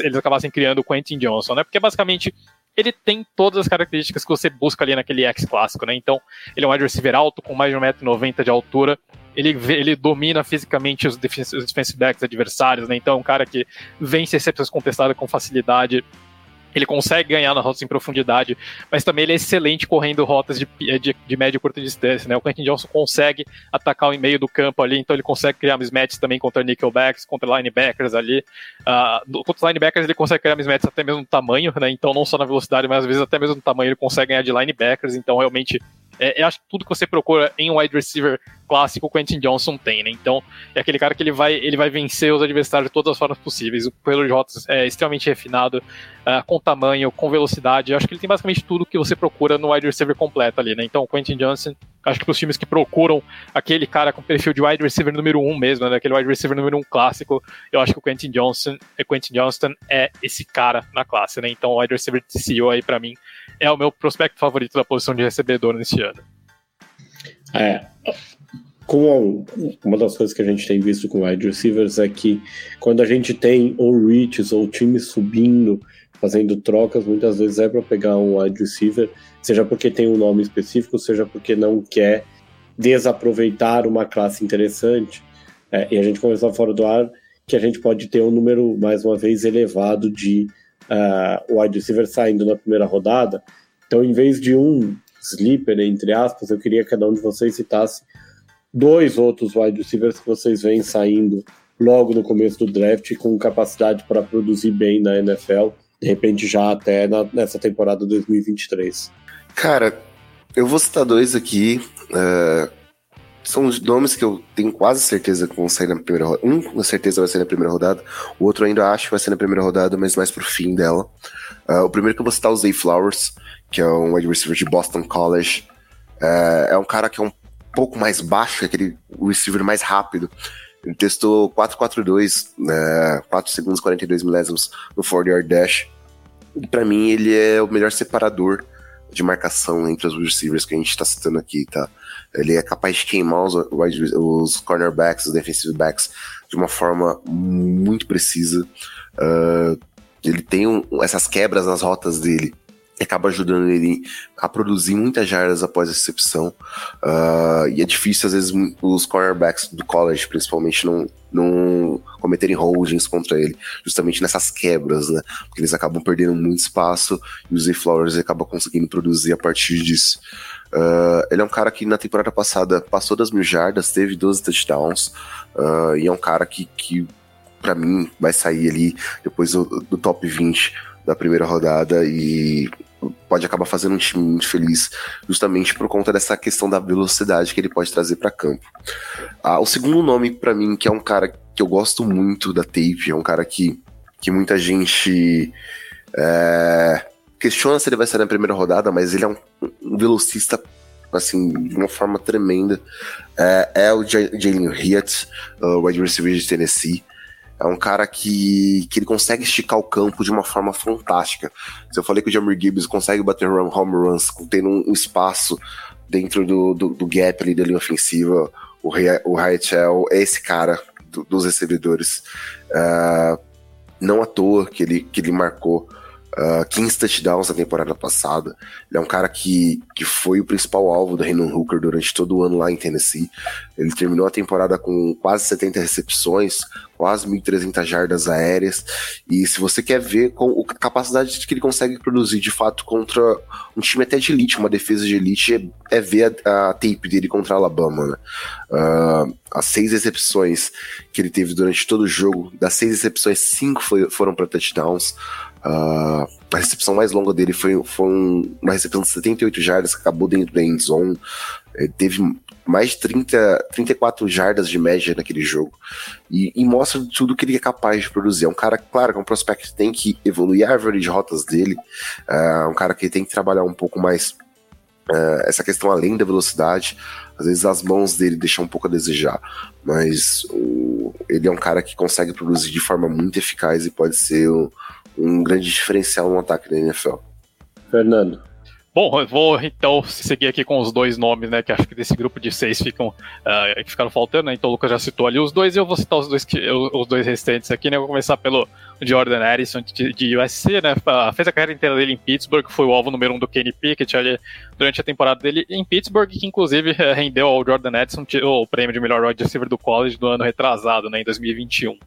eles acabassem criando o Quentin Johnson, né? Porque basicamente ele tem todas as características que você busca ali naquele X clássico, né? Então, ele é um wide receiver alto, com mais de 1,90m de altura, ele, ele domina fisicamente os, os defensive backs adversários, né? Então um cara que vence recepções contestadas com facilidade. Ele consegue ganhar nas rotas em profundidade, mas também ele é excelente correndo rotas de, de, de média e curta distância, né? O Quentin Johnson consegue atacar o meio do campo ali, então ele consegue criar mismatches também contra nickelbacks, contra linebackers ali. Uh, contra os linebackers ele consegue criar mismatches até mesmo no tamanho, né? Então não só na velocidade, mas às vezes até mesmo no tamanho ele consegue ganhar de linebackers, então realmente é, eu acho que tudo que você procura em um wide receiver clássico, o Quentin Johnson tem, né? Então, é aquele cara que ele vai, ele vai vencer os adversários de todas as formas possíveis. O pelo de rotas é extremamente refinado, uh, com tamanho, com velocidade. Eu acho que ele tem basicamente tudo que você procura no wide receiver completo ali, né? Então, o Quentin Johnson Acho que para os times que procuram aquele cara com perfil de wide receiver número um mesmo, né, aquele wide receiver número um clássico, eu acho que o Quentin Johnson, Quentin Johnston é esse cara na classe, né? Então o wide receiver TCU aí para mim é o meu prospecto favorito da posição de recebedor nesse ano. É, com uma das coisas que a gente tem visto com wide receivers é que quando a gente tem ou reaches ou times subindo, fazendo trocas, muitas vezes é para pegar um wide receiver, seja porque tem um nome específico, seja porque não quer desaproveitar uma classe interessante. É, e a gente conversou fora do ar que a gente pode ter um número, mais uma vez, elevado de uh, wide receiver saindo na primeira rodada. Então, em vez de um sleeper, entre aspas, eu queria que cada um de vocês citasse dois outros wide receivers que vocês veem saindo logo no começo do draft com capacidade para produzir bem na NFL, de repente já até na, nessa temporada 2023. Cara, eu vou citar dois aqui. Uh, são os nomes que eu tenho quase certeza que vão sair na primeira rodada. Um, com certeza, vai sair na primeira rodada. O outro, ainda acho que vai sair na primeira rodada, mas mais pro fim dela. Uh, o primeiro que eu vou citar é o Zay Flowers, que é um wide receiver de Boston College. Uh, é um cara que é um pouco mais baixo, aquele receiver mais rápido. Ele testou 4.42, né, 4 segundos e 42 milésimos no 40 yard dash. E pra mim ele é o melhor separador de marcação entre os receivers que a gente está citando aqui, tá? Ele é capaz de queimar os, os cornerbacks, os defensive backs de uma forma muito precisa. Uh, ele tem um, essas quebras nas rotas dele acaba ajudando ele a produzir muitas jardas após a recepção. Uh, e é difícil, às vezes, os cornerbacks do college, principalmente, não, não cometerem holdings contra ele, justamente nessas quebras, né? Porque eles acabam perdendo muito espaço e o Zay Flowers acaba conseguindo produzir a partir disso. Uh, ele é um cara que na temporada passada passou das mil jardas, teve 12 touchdowns, uh, e é um cara que, que para mim, vai sair ali depois do, do top 20 da primeira rodada e pode acabar fazendo um time muito feliz, justamente por conta dessa questão da velocidade que ele pode trazer para campo. Ah, o segundo nome para mim, que é um cara que eu gosto muito da tape, é um cara que, que muita gente é, questiona se ele vai sair na primeira rodada, mas ele é um, um velocista assim, de uma forma tremenda. É, é o Jalen Hyatt, o wide receiver de Tennessee. É um cara que, que ele consegue esticar o campo de uma forma fantástica. Se eu falei que o Jamir Gibbs consegue bater home runs tendo um espaço dentro do, do, do gap ali da linha ofensiva, o, o Rachel é esse cara do, dos recebedores. Uh, não à toa que ele, que ele marcou uh, ah, 15 touchdowns na temporada passada. Ele é um cara que, que foi o principal alvo do Renan Hooker durante todo o ano lá em Tennessee. Ele terminou a temporada com quase 70 recepções, quase 1.300 jardas aéreas. E se você quer ver com a capacidade que ele consegue produzir de fato contra um time até de elite, uma defesa de elite, é, é ver a, a, tape dele contra a Alabama. Né? Uh, as seis recepções que ele teve durante todo o jogo, das seis recepções, cinco foi, foram para touchdowns. Uh, a recepção mais longa dele foi, foi um, uma recepção de 78 jardas que acabou dentro da end zone. Ele teve mais de 30, 34 jardas de média naquele jogo. E, e, mostra tudo que ele é capaz de produzir. É um cara, claro, que é um prospect que tem que evoluir a árvore de rotas dele. É um cara que tem que trabalhar um pouco mais uh, essa questão além da velocidade. Às vezes as mãos dele deixam um pouco a desejar. Mas o, ele é um cara que consegue produzir de forma muito eficaz e pode ser um, um grande diferencial no ataque da NFL. Fernando. Bom, eu vou então seguir aqui com os dois nomes, né? Que acho que desse grupo de seis ficam, uh, que ficaram faltando, né? Então o Lucas já citou ali os dois e eu vou citar os dois, que, os dois restantes aqui, né? Eu vou começar pelo Jordan Harrison de, de USC, né? Fez a carreira inteira dele em Pittsburgh, foi o alvo número um do Kenny Pickett ali durante a temporada dele em Pittsburgh, que inclusive rendeu ao Jordan Harrison o prêmio de melhor wide receiver do college do ano retrasado, né? Em 2021.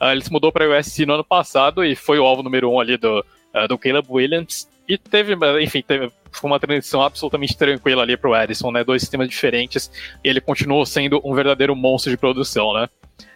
Uh, ele se mudou para o USC no ano passado e foi o alvo número um ali do, uh, do Caleb Williams. E teve, enfim, teve, foi uma transição absolutamente tranquila ali para o Addison, né? Dois sistemas diferentes e ele continuou sendo um verdadeiro monstro de produção, né?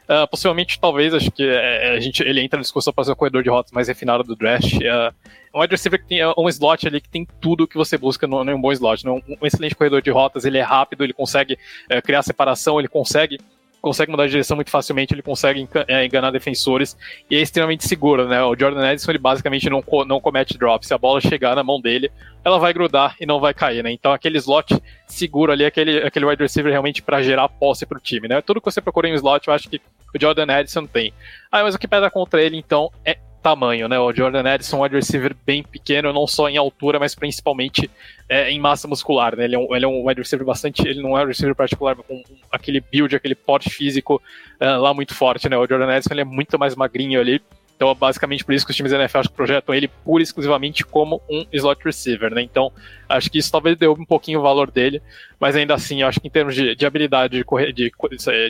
Uh, possivelmente, talvez, acho que é, a gente, ele entra na discussão para ser o corredor de rotas mais refinado do draft. Uh, um wide receiver que tem um slot ali que tem tudo que você busca em um bom slot. Né? Um, um, excelente corredor de rotas, ele é rápido, ele consegue uh, criar separação, ele consegue consegue mudar de direção muito facilmente, ele consegue é, enganar defensores e é extremamente seguro, né? O Jordan Edison ele basicamente não, não comete drop. Se a bola chegar na mão dele, ela vai grudar e não vai cair, né? Então aquele slot seguro ali, aquele, aquele wide receiver realmente para gerar posse para o time, né? Tudo que você procura em um slot, eu acho que o Jordan Edison tem. Ah, mas o que pesa contra ele, então, é tamanho, né? O Jordan Edison é um wide receiver bem pequeno, não só em altura, mas principalmente é, em massa muscular, né? Ele é, um, ele é um wide receiver bastante. Ele não é um receiver particular com aquele build, aquele porte físico uh, lá muito forte, né? O Jordan Edison ele é muito mais magrinho ali. Então, é basicamente por isso que os times da NFL projetam ele pura e exclusivamente como um slot receiver, né? Então, acho que isso talvez deu um pouquinho o valor dele, mas ainda assim, acho que em termos de, de habilidade de, correr, de,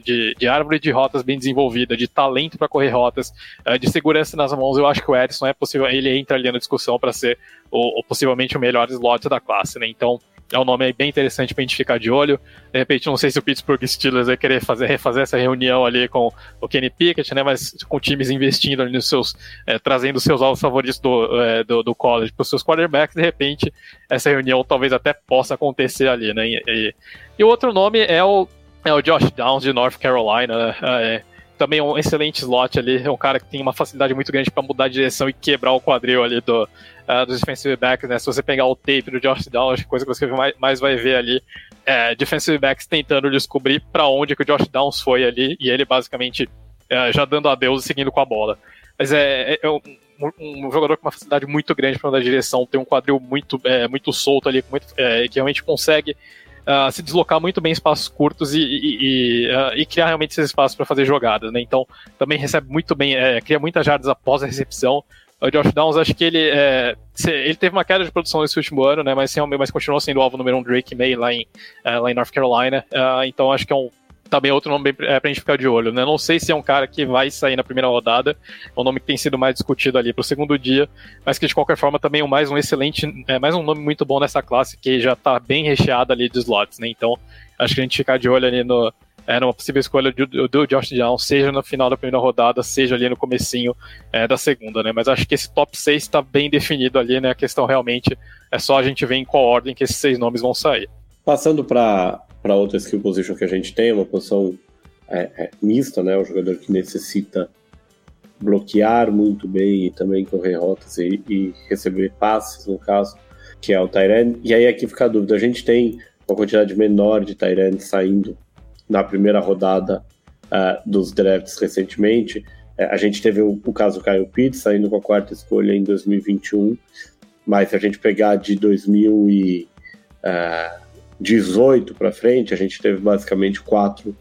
de, de, árvore de rotas bem desenvolvida, de talento para correr rotas, eh, de segurança nas mãos, eu acho que o Edson é possível, ele entra ali na discussão para ser o, o, possivelmente o melhor slot da classe, né? Então, é um nome bem interessante para a gente ficar de olho. De repente, não sei se o Pittsburgh Steelers vai querer fazer, refazer essa reunião ali com o Kenny Pickett, né? Mas com times investindo ali nos seus, é, trazendo seus alvos favoritos do, é, do, do, college para os seus quarterbacks, de repente, essa reunião talvez até possa acontecer ali, né? E, e o outro nome é o, é o Josh Downs de North Carolina, né? É, também um excelente slot ali, é um cara que tem uma facilidade muito grande para mudar de direção e quebrar o quadril ali do, uh, dos defensive backs, né? Se você pegar o tape do Josh Downs, a coisa que você mais, mais vai ver ali é defensive backs tentando descobrir para onde que o Josh Downs foi ali e ele basicamente uh, já dando adeus e seguindo com a bola. Mas é, é, é um, um, jogador com uma facilidade muito grande para de direção, tem um quadril muito, é, muito solto ali, muito, é, que realmente consegue Uh, se deslocar muito bem em espaços curtos e, e, e, uh, e criar realmente esses espaços para fazer jogadas, né? Então também recebe muito bem, é, cria muitas jardas após a recepção. O Josh Downs, acho que ele, é, ele teve uma queda de produção nesse último ano, né? Mas, mas continuou sendo o alvo número um Drake May lá em, uh, lá em North Carolina. então acho que é um também outro nome bem, é, pra gente ficar de olho, né? Não sei se é um cara que vai sair na primeira rodada, é um nome que tem sido mais discutido ali pro segundo dia, mas que de qualquer forma também é mais um excelente, é mais um nome muito bom nessa classe que já tá bem recheado ali de slots, né? Então, acho que a gente ficar de olho ali no, é, numa possível escolha do, do Josh Downs, seja no final da primeira rodada, seja ali no comecinho é, da segunda, né? Mas acho que esse top 6 está bem definido ali, né? A questão realmente é só a gente ver em qual ordem que esses seis nomes vão sair. Passando para outra skill position que a gente tem, uma posição é, é, mista, né? O jogador que necessita bloquear muito bem e também correr rotas e, e receber passes, no caso, que é o Tyrant. E aí aqui fica a dúvida: a gente tem uma quantidade menor de Tyrant saindo na primeira rodada uh, dos drafts recentemente. Uh, a gente teve o, o caso Kyle Pitts saindo com a quarta escolha em 2021, mas se a gente pegar de 2000 e, uh, 18 para frente, a gente teve basicamente quatro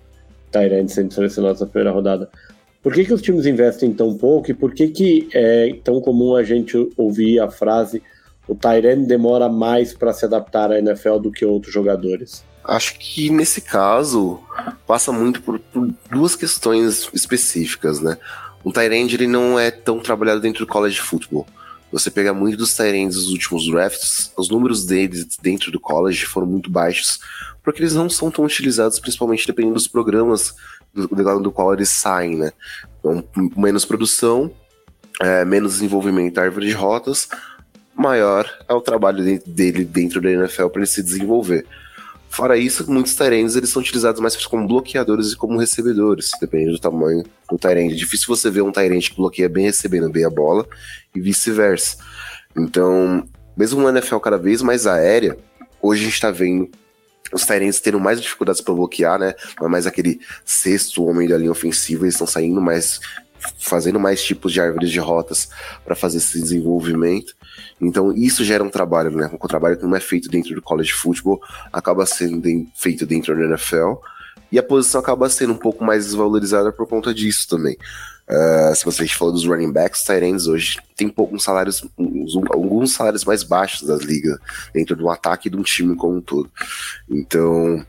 Tyrants sendo selecionados na primeira rodada. Por que, que os times investem tão pouco e por que, que é tão comum a gente ouvir a frase o Tyrant demora mais para se adaptar à NFL do que outros jogadores? Acho que nesse caso passa muito por, por duas questões específicas, né? O Tyrant ele não é tão trabalhado dentro do college football. Você pega muito dos Tyrants dos últimos drafts, os números deles dentro do college foram muito baixos, porque eles não são tão utilizados, principalmente dependendo dos programas do, do, do qual eles saem, né? Então, menos produção, é, menos desenvolvimento da árvore de rotas, maior é o trabalho dele dentro da NFL para ele se desenvolver. Fora isso, muitos Tyrands eles são utilizados mais como bloqueadores e como recebedores, depende do tamanho do Tyrant. É difícil você ver um Tyrant que bloqueia bem recebendo bem a bola e vice-versa. Então, mesmo uma NFL cada vez mais aérea, hoje a gente está vendo os Tyrants tendo mais dificuldades para bloquear, né? Não é mais aquele sexto homem da linha ofensiva, eles estão saindo mais fazendo mais tipos de árvores de rotas para fazer esse desenvolvimento. Então isso gera um trabalho, né? Um trabalho que não é feito dentro do college football, acaba sendo feito dentro da NFL. E a posição acaba sendo um pouco mais desvalorizada por conta disso também. Uh, se você falou dos running backs, Tyrants hoje tem poucos salários, uns, alguns salários mais baixos das ligas, dentro do ataque e de um time como um todo. Então,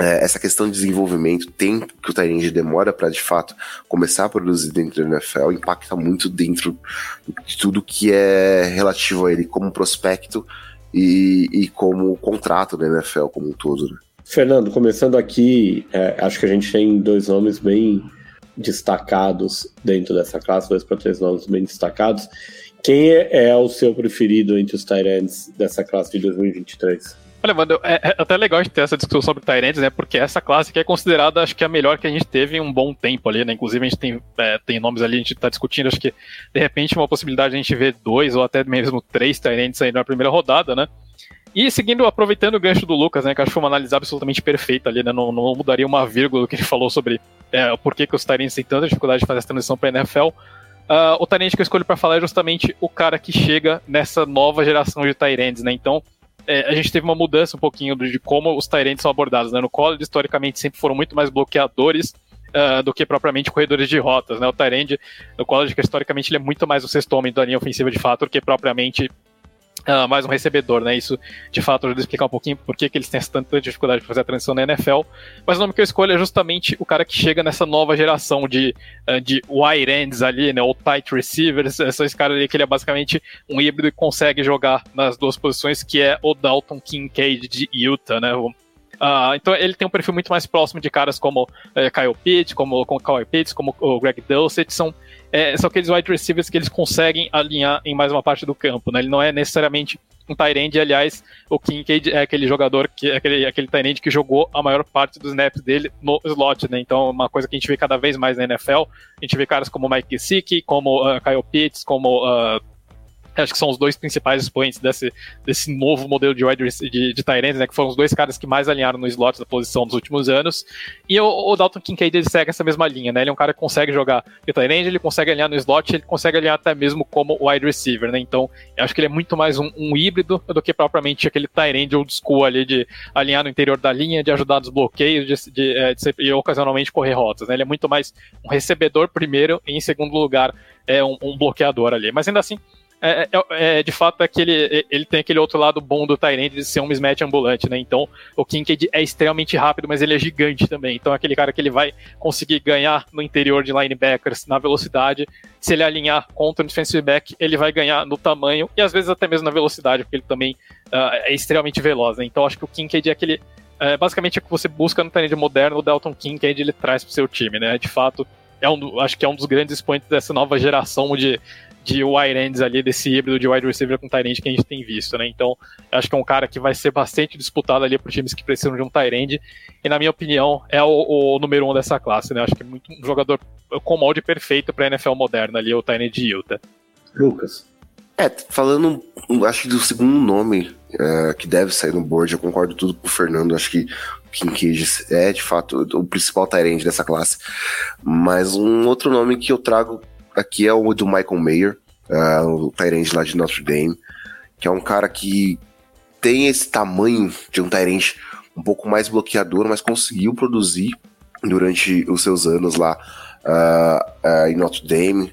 é, essa questão de desenvolvimento, tempo que o Tyrande demora para de fato começar a produzir dentro da NFL, impacta muito dentro de tudo que é relativo a ele como prospecto e, e como contrato da NFL como um todo. Né? Fernando, começando aqui, é, acho que a gente tem dois nomes bem destacados dentro dessa classe, dois para três nomes bem destacados. Quem é, é o seu preferido entre os Tyrants dessa classe de 2023? Olha, mano, é, é, até legal a gente ter essa discussão sobre Tyrants, né? Porque essa classe é considerada, acho que a melhor que a gente teve em um bom tempo ali, né? Inclusive, a gente tem, é, tem nomes ali, a gente tá discutindo, acho que de repente uma possibilidade de a gente ver dois ou até mesmo três Tyrants aí na primeira rodada, né? E seguindo, aproveitando o gancho do Lucas, né? Que acho que foi uma análise absolutamente perfeita ali, né? Não, não mudaria uma vírgula do que ele falou sobre é, por que, que os Tyrants têm tanta dificuldade de fazer essa transição para NFL. Uh, o Tyrant que eu escolho para falar é justamente o cara que chega nessa nova geração de Tyrants, né? Então, é, a gente teve uma mudança um pouquinho de como os Tyrants são abordados. Né? No college, historicamente, sempre foram muito mais bloqueadores uh, do que propriamente corredores de rotas. Né? O Tyrant, no college, que historicamente ele é muito mais o sexto homem da linha ofensiva de fato do que propriamente Uh, mais um recebedor, né? Isso de fato ajuda a explicar um pouquinho por que, que eles têm tanta dificuldade de fazer a transição na NFL. Mas o nome que eu escolho é justamente o cara que chega nessa nova geração de, uh, de wide ends ali, né? Ou tight receivers. Esse cara ali que ele é basicamente um híbrido e consegue jogar nas duas posições, que é o Dalton Kincaid de Utah, né? Uh, então ele tem um perfil muito mais próximo de caras como uh, Kyle Pitts, como, como Kyle Pitts, como o Greg Dulcet, são, é, são aqueles wide receivers que eles conseguem alinhar em mais uma parte do campo, né? Ele não é necessariamente um Tyrande, aliás, o Kincaid é aquele jogador, que aquele, aquele Tyrande que jogou a maior parte dos snaps dele no slot, né? Então, uma coisa que a gente vê cada vez mais na NFL, a gente vê caras como Mike Gesicki, como uh, Kyle Pitts, como uh, acho que são os dois principais expoentes desse, desse novo modelo de wide de, de Tyrants, né, que foram os dois caras que mais alinharam no slot da posição nos últimos anos. E o, o Dalton Kincaid ele segue essa mesma linha, né? Ele é um cara que consegue jogar de Tyrant, ele consegue alinhar no slot, ele consegue alinhar até mesmo como wide receiver, né? Então, acho que ele é muito mais um, um híbrido do que propriamente aquele Tyrant old school ali de alinhar no interior da linha, de ajudar nos bloqueios de, de, é, de e ocasionalmente correr rotas, né? Ele é muito mais um recebedor primeiro e em segundo lugar é um, um bloqueador ali. Mas ainda assim, é, é, é, de fato é que ele, tem aquele outro lado bom do Tyrande de ser um mismatch ambulante, né? Então o Kincaid é extremamente rápido, mas ele é gigante também. Então é aquele cara que ele vai conseguir ganhar no interior de linebackers na velocidade. Se ele alinhar contra o defensive back, ele vai ganhar no tamanho e às vezes até mesmo na velocidade, porque ele também uh, é extremamente veloz, né? Então acho que o Kincaid é aquele. É, basicamente o que você busca no Tyrande moderno, o Dalton Kincaid ele traz para o seu time, né? De fato, é um, acho que é um dos grandes expoentes dessa nova geração de de wide ends ali, desse híbrido de wide receiver com tight que a gente tem visto, né? Então, acho que é um cara que vai ser bastante disputado ali por times que precisam de um tight end, e na minha opinião, é o, o número um dessa classe, né? Acho que é muito um jogador com molde perfeito para NFL moderna ali, o tight end de Utah. Lucas. É, falando, acho que do segundo nome é, que deve sair no board, eu concordo tudo com o Fernando, acho que Kincaid é de fato o principal Tyrande dessa classe. Mas um outro nome que eu trago aqui é o do Michael Mayer, uh, o Tyrande lá de Notre Dame, que é um cara que tem esse tamanho de um Tyrande um pouco mais bloqueador, mas conseguiu produzir durante os seus anos lá uh, uh, em Notre Dame.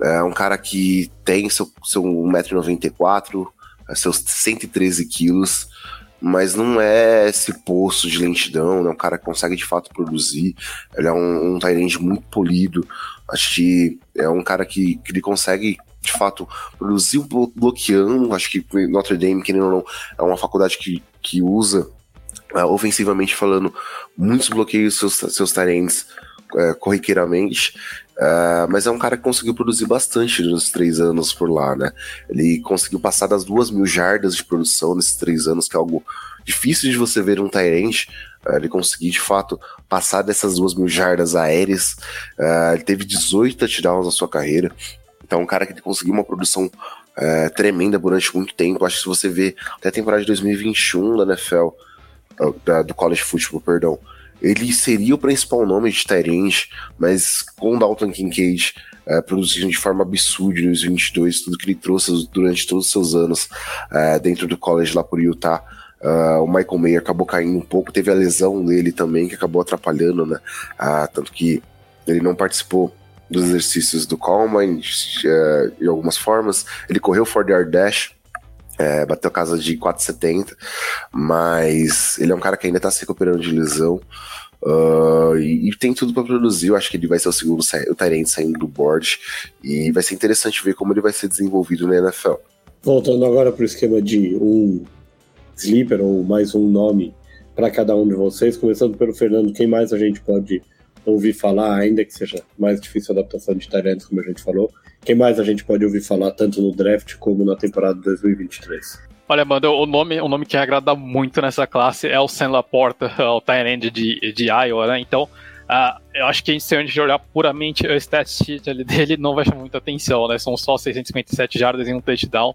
É um cara que tem seu, seu 1,94m, seus 113 quilos, mas não é esse poço de lentidão, é um cara que consegue de fato produzir. Ele é um, um muito polido, Acho que é um cara que, que ele consegue de fato, produzir bloqueando. Acho que Notre Dame, querendo ou não, é uma faculdade que, que usa, uh, ofensivamente falando, muitos bloqueios seus, seus talentos uh, corriqueiramente. Uh, mas é um cara que conseguiu produzir bastante nos três anos por lá, né? Ele conseguiu passar das duas mil jardas de produção nesses três anos, que é algo difícil de você ver um Tyrant. Uh, ele conseguir de fato passar dessas duas mil jardas aéreas. Uh, ele teve 18 touchdowns na sua carreira. Então, um cara que conseguiu uma produção uh, tremenda durante muito tempo. Acho que se você vê até a temporada de 2021 da NFL, do College Football, perdão, ele seria o principal nome de Tyrant, mas com Dalton Kincaid uh, produzindo de forma absurda nos 22, tudo que ele trouxe durante todos os seus anos uh, dentro do college lá por Utah. Uh, o Michael Mayer acabou caindo um pouco, teve a lesão dele também que acabou atrapalhando, né? Uh, tanto que ele não participou dos exercícios do Combine uh, de algumas formas. Ele correu for yard dash, é, bateu casa de 4,70, mas ele é um cara que ainda tá se recuperando de lesão. Uh, e, e, tem tudo para produzir. Eu acho que ele vai ser o segundo o Tyrant saindo do board. E vai ser interessante ver como ele vai ser desenvolvido na NFL. Voltando agora para o esquema de um sleeper ou mais um nome para cada um de vocês, começando pelo Fernando, quem mais a gente pode ouvir falar, ainda que seja mais difícil a adaptação de Tyrants, como a gente falou, quem mais a gente pode ouvir falar tanto no draft como na temporada de 2023? Olha, Amanda, o nome, o nome que agrada muito nessa classe é o Sam Laporta, o Tyrande de, de Iowa, né? Então, uh, eu acho que se a gente olhar puramente o stat dele, não vai chamar muita atenção, né? São só 657 jardas em um touchdown.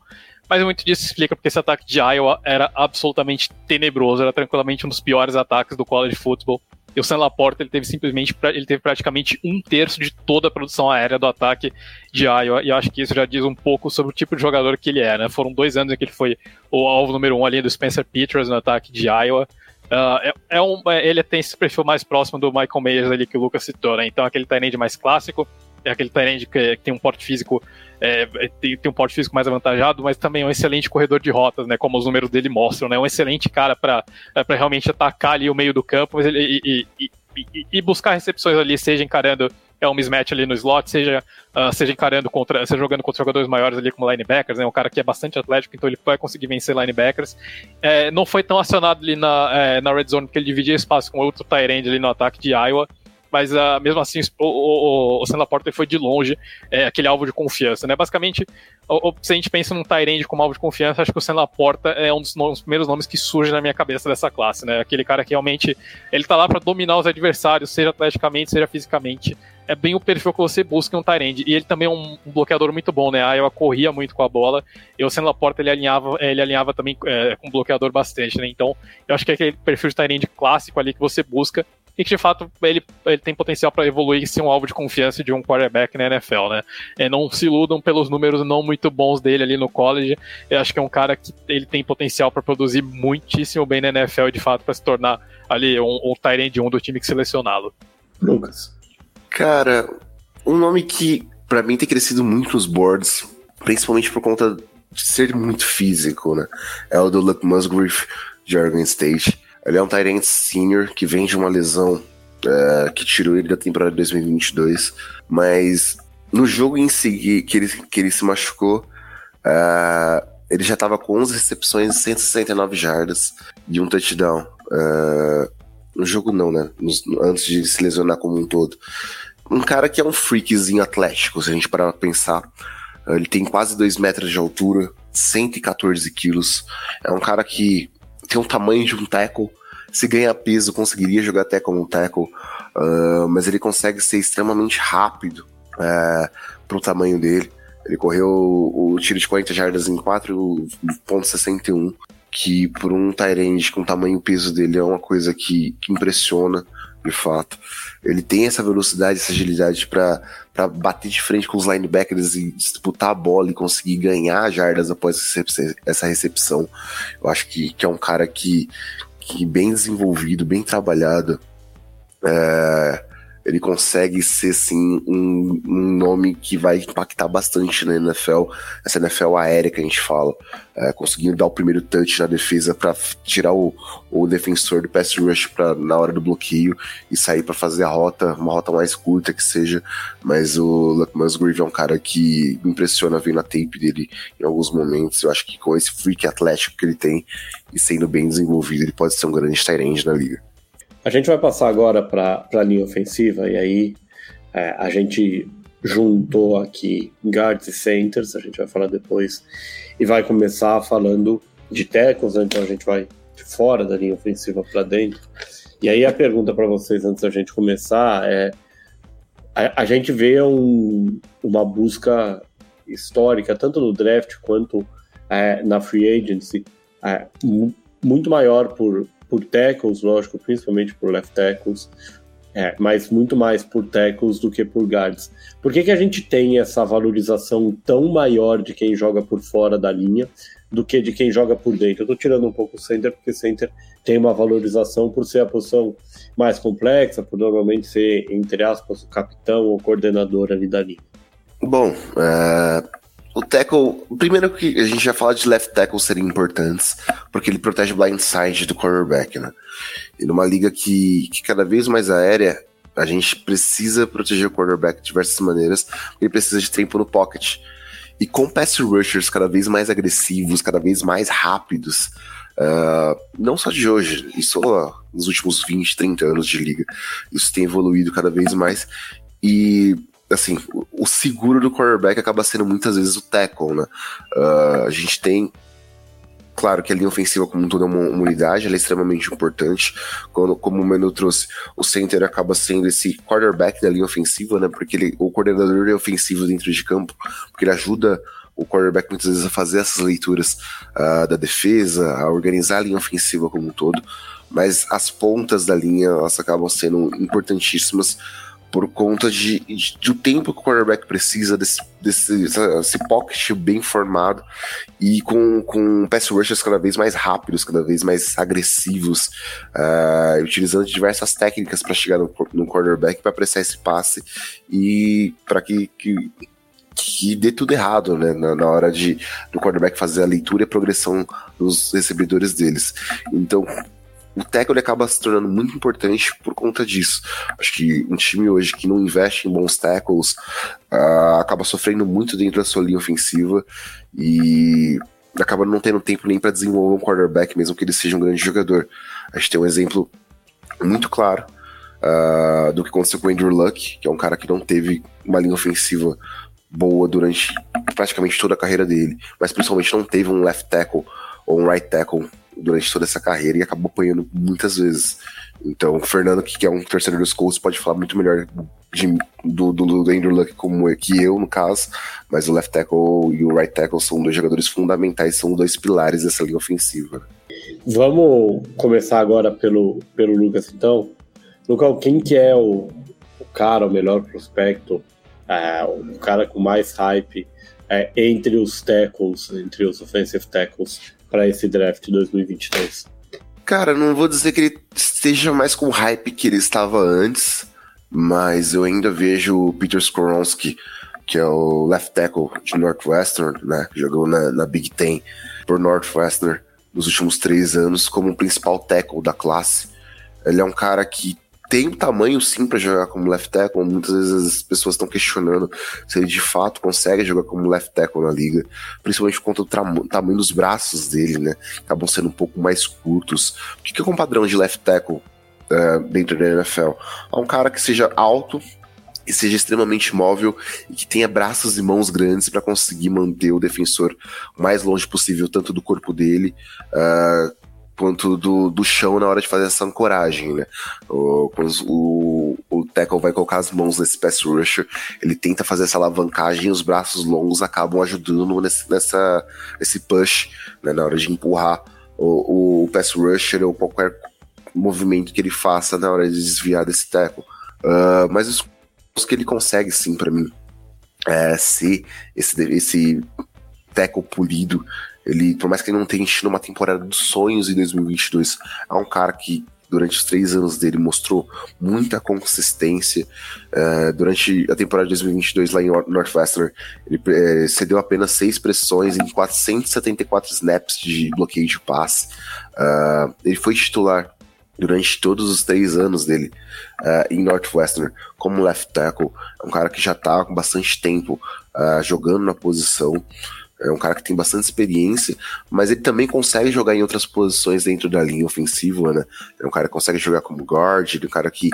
Mas muito disso explica porque esse ataque de Iowa era absolutamente tenebroso, era tranquilamente um dos piores ataques do college football. E o Sam Laporta ele teve simplesmente ele teve praticamente um terço de toda a produção aérea do ataque de Iowa. E eu acho que isso já diz um pouco sobre o tipo de jogador que ele é. Né? Foram dois anos em que ele foi o alvo número um ali do Spencer Peters no ataque de Iowa. Uh, é, é, um, é, ele tem esse perfil mais próximo do Michael Myers ali que o Lucas citou, né? Então aquele tight mais clássico, é aquele tight que, que, tem um porte físico é, tem, tem, um porte físico mais avantajado, mas também é um excelente corredor de rotas, né? Como os números dele mostram, né? Um excelente cara para é, realmente atacar ali o meio do campo ele, e, e, e, e, buscar recepções ali, seja encarando é um mismatch ali no slot, seja, uh, seja encarando contra, seja jogando contra jogadores maiores ali como linebackers, né? Um cara que é bastante atlético, então ele vai conseguir vencer linebackers. É, não foi tão acionado ali na, é, na red zone porque ele dividia espaço com outro Tyrande ali no ataque de Iowa mas uh, mesmo assim o, o, o Sam Laporta foi de longe é, aquele alvo de confiança, né? Basicamente, o, se a gente pensa num Tyrande como alvo de confiança, acho que o Sam Laporta é um dos, dos, primeiros nomes que surge na minha cabeça dessa classe, né? Aquele cara que realmente ele tá lá para dominar os adversários, seja atleticamente, seja fisicamente. É bem o perfil que você busca em um Tyrande. E ele também é um, um bloqueador muito bom, né? A Iowa corria muito com a bola. E o Sam Laporta ele alinhava, ele alinhava também é, com o bloqueador bastante, né? Então, eu acho que é aquele perfil de Tyrande clássico ali que você busca e que de fato ele, ele tem potencial para evoluir e ser um alvo de confiança de um quarterback na NFL, né? É, não se iludam pelos números não muito bons dele ali no college. Eu acho que é um cara que ele tem potencial para produzir muitíssimo bem na NFL e de fato para se tornar ali um, um Tyrande 1 do time que selecioná-lo. Lucas. Cara, um nome que para mim tem crescido muito nos boards, principalmente por conta de ser muito físico, né? É o do Luke Musgrave de Oregon State. Ele é um Tyrant senior que vem de uma lesão é, que tirou ele da temporada de 2022, mas no jogo em si que ele, que ele se machucou, é, ele já estava com 11 recepções, 169 jardas e um touchdown. É, no jogo não, né? Nos, antes de se lesionar como um todo. Um cara que é um freakzinho atlético, se a gente parar pra pensar. Ele tem quase 2 metros de altura, 114 quilos. É um cara que tem um tamanho de um tackle. Se ganha peso, conseguiria jogar até como um tackle, uh, mas ele consegue ser extremamente rápido uh, pro tamanho dele. Ele correu o tiro de 40 jardas em 4.61, que por um Tyrande com o tamanho e peso dele é uma coisa que, que impressiona de fato. Ele tem essa velocidade, essa agilidade para bater de frente com os linebackers e disputar a bola e conseguir ganhar jardas após essa recepção. Eu acho que, que é um cara que, que bem desenvolvido, bem trabalhado. É, ele consegue ser, sim, um, um, nome que vai impactar bastante na NFL, essa NFL aérea que a gente fala, é, conseguindo dar o primeiro touch na defesa para tirar o, o defensor do pass rush pra, na hora do bloqueio e sair para fazer a rota, uma rota mais curta que seja, mas o Luck Musgrave é um cara que impressiona vendo a tape dele em alguns momentos, eu acho que com esse freak atlético que ele tem e sendo bem desenvolvido, ele pode ser um grande tight na liga. A gente vai passar agora para a linha ofensiva, e aí é, a gente juntou aqui guards e centers, a gente vai falar depois, e vai começar falando de tackles, né? então a gente vai de fora da linha ofensiva para dentro. E aí a pergunta para vocês antes da gente começar é: a, a gente vê um, uma busca histórica, tanto no draft quanto é, na free agency, é, muito maior por por tackles, lógico, principalmente por left tackles, é, mas muito mais por tackles do que por guards. Por que, que a gente tem essa valorização tão maior de quem joga por fora da linha do que de quem joga por dentro? Eu tô tirando um pouco o center, porque center tem uma valorização por ser a posição mais complexa, por normalmente ser, entre aspas, o capitão ou coordenador ali da linha. Bom, uh, o tackle, primeiro que a gente já fala de left tackle serem importantes, porque ele protege o blindside do quarterback, né? E numa liga que, que cada vez mais aérea, a gente precisa proteger o quarterback de diversas maneiras, ele precisa de tempo no pocket. E com pass rushers cada vez mais agressivos, cada vez mais rápidos, uh, não só de hoje, isso uh, nos últimos 20, 30 anos de liga, isso tem evoluído cada vez mais. E assim, o seguro do quarterback acaba sendo muitas vezes o tackle, né? Uh, a gente tem Claro que a linha ofensiva, como toda uma, uma unidade, ela é extremamente importante. Quando, como o Menu trouxe, o center acaba sendo esse quarterback da linha ofensiva, né? Porque ele, o coordenador é ofensivo dentro de campo, porque ele ajuda o quarterback muitas vezes a fazer essas leituras uh, da defesa, a organizar a linha ofensiva como um todo. Mas as pontas da linha, elas acabam sendo importantíssimas por conta de, de, de, o tempo que o quarterback precisa desse, desse esse pocket bem formado e com, com pass rushers cada vez mais rápidos, cada vez mais agressivos, uh, utilizando diversas técnicas para chegar no, no quarterback para apressar esse passe e para que, que, que dê tudo errado né, na, na, hora de do quarterback fazer a leitura e a progressão dos recebedores deles. Então, o tackle acaba se tornando muito importante por conta disso. Acho que um time hoje que não investe em bons tackles uh, acaba sofrendo muito dentro da sua linha ofensiva e acaba não tendo tempo nem para desenvolver um quarterback, mesmo que ele seja um grande jogador. A gente tem um exemplo muito claro uh, do que aconteceu com o Andrew Luck, que é um cara que não teve uma linha ofensiva boa durante praticamente toda a carreira dele, mas principalmente não teve um left tackle ou um right tackle durante toda essa carreira e acabou apanhando muitas vezes. Então, o Fernando, que é um torcedor dos Colts, pode falar muito melhor de, do, do, do Andrew Luck como que eu, no caso, mas o left tackle e o right tackle são dois jogadores fundamentais, são dois pilares dessa linha ofensiva. Vamos começar agora pelo, pelo Lucas, então. Lucas, quem que é o, o cara, o melhor prospecto, é, o cara com mais hype é, entre os tackles, entre os offensive tackles para esse draft 2023? Cara, não vou dizer que ele esteja mais com hype que ele estava antes, mas eu ainda vejo o Peter Skoronski, que é o left tackle de Northwestern, né, jogou na, na Big Ten por Northwestern nos últimos três anos, como o principal tackle da classe. Ele é um cara que tem o tamanho sim para jogar como left tackle. Muitas vezes as pessoas estão questionando se ele de fato consegue jogar como left tackle na liga, principalmente por conta do tamanho dos braços dele, né? Acabam sendo um pouco mais curtos. O que, que é um padrão de left tackle uh, dentro da NFL? É um cara que seja alto, que seja extremamente móvel e que tenha braços e mãos grandes para conseguir manter o defensor o mais longe possível, tanto do corpo dele, uh, quanto do, do chão na hora de fazer essa ancoragem, né? O, o, o tackle vai colocar as mãos nesse pass rusher, ele tenta fazer essa alavancagem e os braços longos acabam ajudando nesse, nessa, nesse push, né? Na hora de empurrar o, o pass rusher ou qualquer movimento que ele faça na hora de desviar desse tackle. Uh, mas os que ele consegue, sim, para mim, é ser esse, esse tackle polido ele, por mais que ele não tenha enchido uma temporada dos sonhos em 2022, é um cara que durante os três anos dele mostrou muita consistência. Uh, durante a temporada de 2022 lá em Northwestern, ele uh, cedeu apenas seis pressões em 474 snaps de bloqueio de passe. Uh, ele foi titular durante todos os três anos dele em Northwestern como left tackle. É um cara que já está com bastante tempo jogando na posição. É um cara que tem bastante experiência, mas ele também consegue jogar em outras posições dentro da linha ofensiva, né? É um cara que consegue jogar como guard, é um cara que,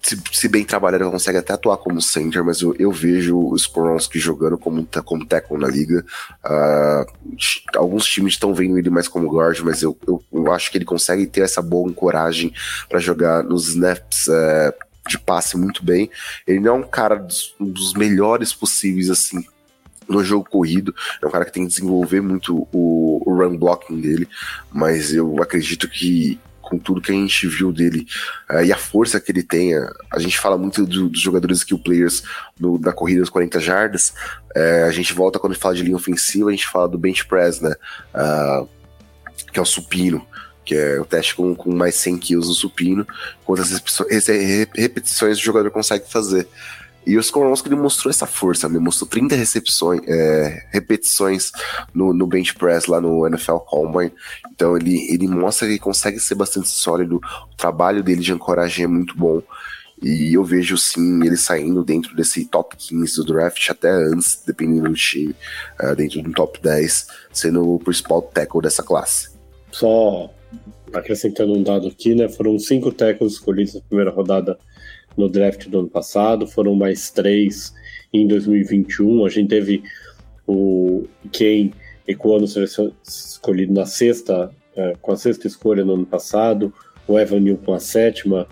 se, se bem trabalhado, consegue até atuar como center, mas eu, eu vejo o Skoronski jogando como, como tackle na liga. Uh, alguns times estão vendo ele mais como guard, mas eu, eu, eu, acho que ele consegue ter essa boa coragem para jogar nos snaps. Uh, de passe muito bem. Ele não é um cara dos, um dos melhores possíveis, assim, no jogo corrido. É um cara que tem que desenvolver muito o, o run blocking dele, mas eu acredito que com tudo que a gente viu dele uh, e a força que ele tem. A gente fala muito do, dos jogadores skill players na corrida dos 40 jardas. Uh, a gente volta quando fala de linha ofensiva, a gente fala do bench press, né? Uh, que é o supino. Que é o teste com, com mais 100 quilos no supino, quantas repetições o jogador consegue fazer. E o Skoronski ele mostrou essa força, ele mostrou 30 recepções, é, repetições no, no bench press lá no NFL Combine. Então ele, ele mostra que ele consegue ser bastante sólido, o trabalho dele de ancoragem é muito bom. E eu vejo sim ele saindo dentro desse top 15 do draft, até antes, dependendo do time, uh, dentro do top 10, sendo o principal tackle dessa classe. Só acrescentando um dado aqui, né? Foram cinco tackles escolhidos na primeira rodada no draft do ano passado, foram mais três em 2021. A gente teve o Kane Equano escolhido na sexta, é, com a sexta escolha no ano passado, o Evan Neal com a sétima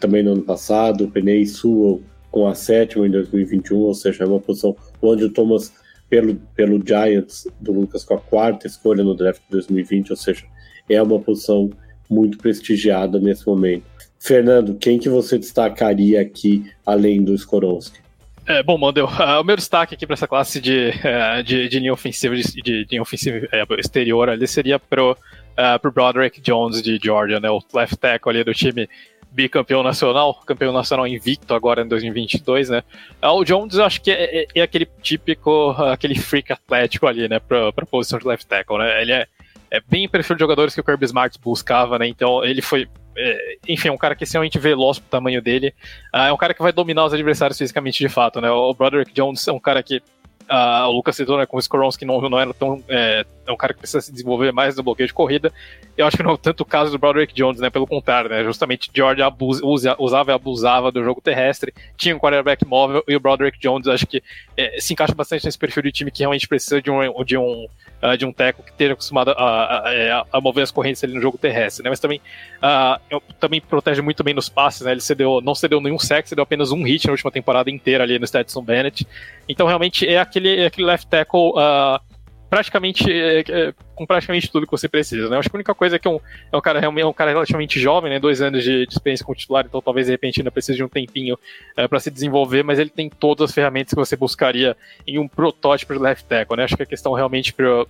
também no ano passado, o Penei Sewell com a sétima em 2021, ou seja, é uma posição onde o Thomas pelo, pelo Giants do Lucas com a quarta escolha no draft de 2020, ou seja, é uma posição muito prestigiada nesse momento. Fernando, quem que você destacaria aqui além do Skoronski? É, bom, Mandel, uh, o meu destaque aqui para essa classe de, uh, de, de, linha ofensiva, de, de, de ofensiva uh, exterior ali seria pro, uh, pro Broderick Jones de Georgia, né, o left tackle ali do time bicampeão nacional, campeão nacional invicto agora em 2022, né? O Jones acho que é, é, é aquele típico, aquele freak atlético ali, né, para a posição de left tackle, né? Ele é, é bem perfil de jogadores que o Kirby Smart buscava, né? Então ele foi é, enfim, é um cara que é extremamente veloz pro tamanho dele. Uh, é um cara que vai dominar os adversários fisicamente de fato, né? O Broderick Jones é um cara que. Uh, o Lucas citou, né, com o Skoronski não, não era tão. É, é, um cara que precisa se desenvolver mais no bloqueio de corrida. Eu acho que não é tanto o caso do Broderick Jones, né? Pelo contrário, né? Justamente George abus, usa, usava e abusava do jogo terrestre, tinha um quarterback móvel e o Broderick Jones acho que é, se encaixa bastante nesse perfil de time que realmente precisa de um, de um uh, de um teco que esteja acostumado a, a, a, a, mover as correntes ali no jogo terrestre, né? Mas também, uh, também protege muito bem nos passes, né? Ele cedeu, não cedeu nenhum sec, cedeu apenas um hit na última temporada inteira ali no Stetson Bennett. Então, realmente, é aquele, aquele left tackle uh, praticamente é, com praticamente tudo que você precisa, né? acho que a única coisa é que é um, é um cara realmente é um cara relativamente jovem, né? Dois anos de, de experiência como titular, então talvez de repente ainda precise de um tempinho é, para se desenvolver, mas ele tem todas as ferramentas que você buscaria em um protótipo de left tackle, né? Acho que a questão realmente para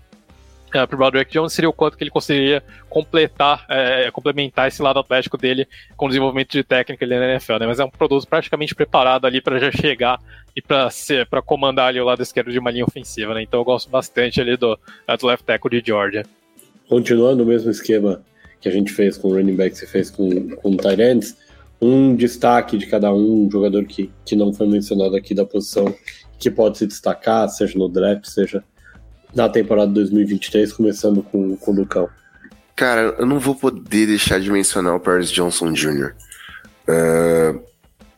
uh, é, para o Broderick Jones seria o quanto que ele conseguiria completar, é, complementar esse lado atlético dele com o desenvolvimento de técnica ali na NFL, né? Mas é um produto praticamente preparado ali para já chegar e para ser para comandar ali o lado esquerdo de uma linha ofensiva, né? Então eu gosto bastante ali do, do left tackle de Georgia. Continuando o mesmo esquema que a gente fez com running backs e fez com, com tight ends, um destaque de cada um, um jogador que, que não foi mencionado aqui da posição que pode se destacar, seja no draft, seja na temporada 2023, começando com, com o Lucão. Cara, eu não vou poder deixar de mencionar o Paris Johnson Jr. Uh,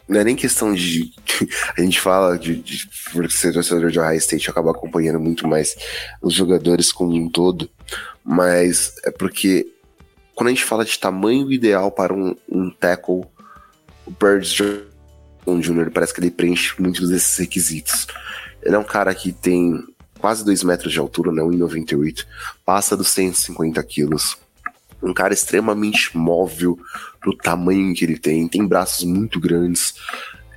não é nem questão de. a gente fala de, de ser torcedor de Ohio State acabar acompanhando muito mais os jogadores como um todo, mas é porque quando a gente fala de tamanho ideal para um, um tackle, o Birds Johnson Jr. parece que ele preenche muitos desses requisitos. Ele é um cara que tem quase 2 metros de altura, né, 1,98, passa dos 150 quilos um cara extremamente móvel pro tamanho que ele tem, tem braços muito grandes,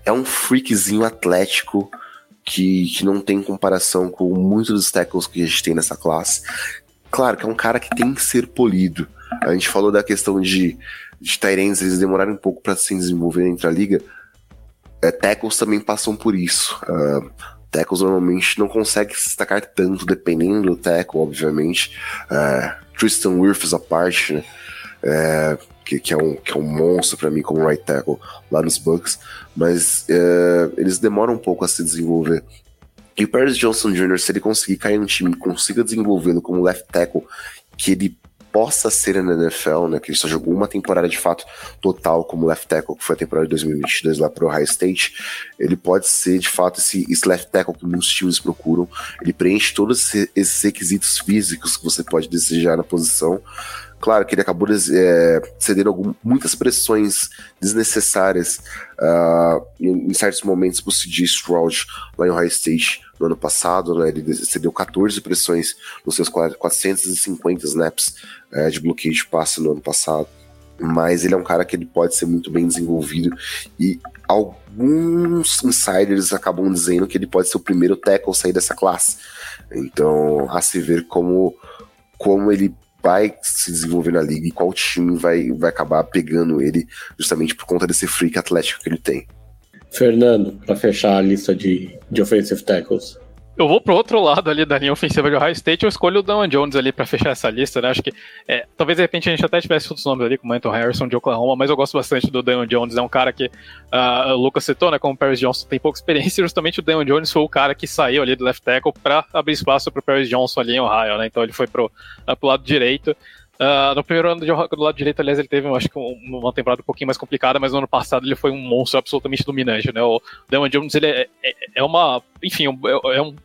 é um freakzinho atlético que, que não tem comparação com muitos dos tackles que a gente tem nessa classe. Claro que é um cara que tem que ser polido. A gente falou da questão de, de Tyrants, eles demoraram um pouco para se desenvolver entre a liga. É, tackles também passam por isso. Uh, tackles normalmente não conseguem se destacar tanto, dependendo do tackle, obviamente. Uh, Tristan Wirfs à parte, né? É, que, que, é um, que é um monstro para mim como right tackle lá nos Bucks, mas é, eles demoram um pouco a se desenvolver. E o Paris Johnson Jr., se ele conseguir cair no time consiga desenvolvê-lo como left tackle, que ele possa ser na NFL, né, que ele só jogou uma temporada de fato total como left tackle, que foi a temporada de 2022 lá pro Ohio State, ele pode ser de fato esse, esse left tackle que muitos times procuram, ele preenche todos esses requisitos físicos que você pode desejar na posição, Claro que ele acabou é, cedendo algum, muitas pressões desnecessárias uh, em, em, certos momentos para o CJ Stroud lá em Ohio State no ano passado. Né, ele cedeu 14 pressões nos seus 450 snaps é, de bloqueio de passe no ano passado. Mas ele é um cara que ele pode ser muito bem desenvolvido e alguns insiders acabam dizendo que ele pode ser o primeiro tackle a sair dessa classe. Então, a se ver como, como ele vai se desenvolver na liga e qual time vai, vai acabar pegando ele justamente por conta desse freak atlético que ele tem. Fernando, para fechar a lista de, de offensive tackles. Eu vou pro outro lado ali da linha ofensiva de Ohio State, eu escolho o Dan Jones ali para fechar essa lista, né? Acho que é, talvez de repente a gente até tivesse outros nomes ali, como Anton Harrison de Oklahoma, mas eu gosto bastante do Dan Jones. É um cara que uh, o Lucas citou, né? Como o Paris Johnson tem pouca experiência, justamente o Dan Jones foi o cara que saiu ali do left tackle para abrir espaço pro Paris Johnson ali em Ohio, né? Então ele foi pro, uh, pro lado direito. Uh, no primeiro ano de, do lado direito, aliás, ele teve, acho que uma temporada um pouquinho mais complicada, mas no ano passado ele foi um monstro absolutamente dominante, né? O Damon Jones, ele é, é, é uma, enfim, é, é, um,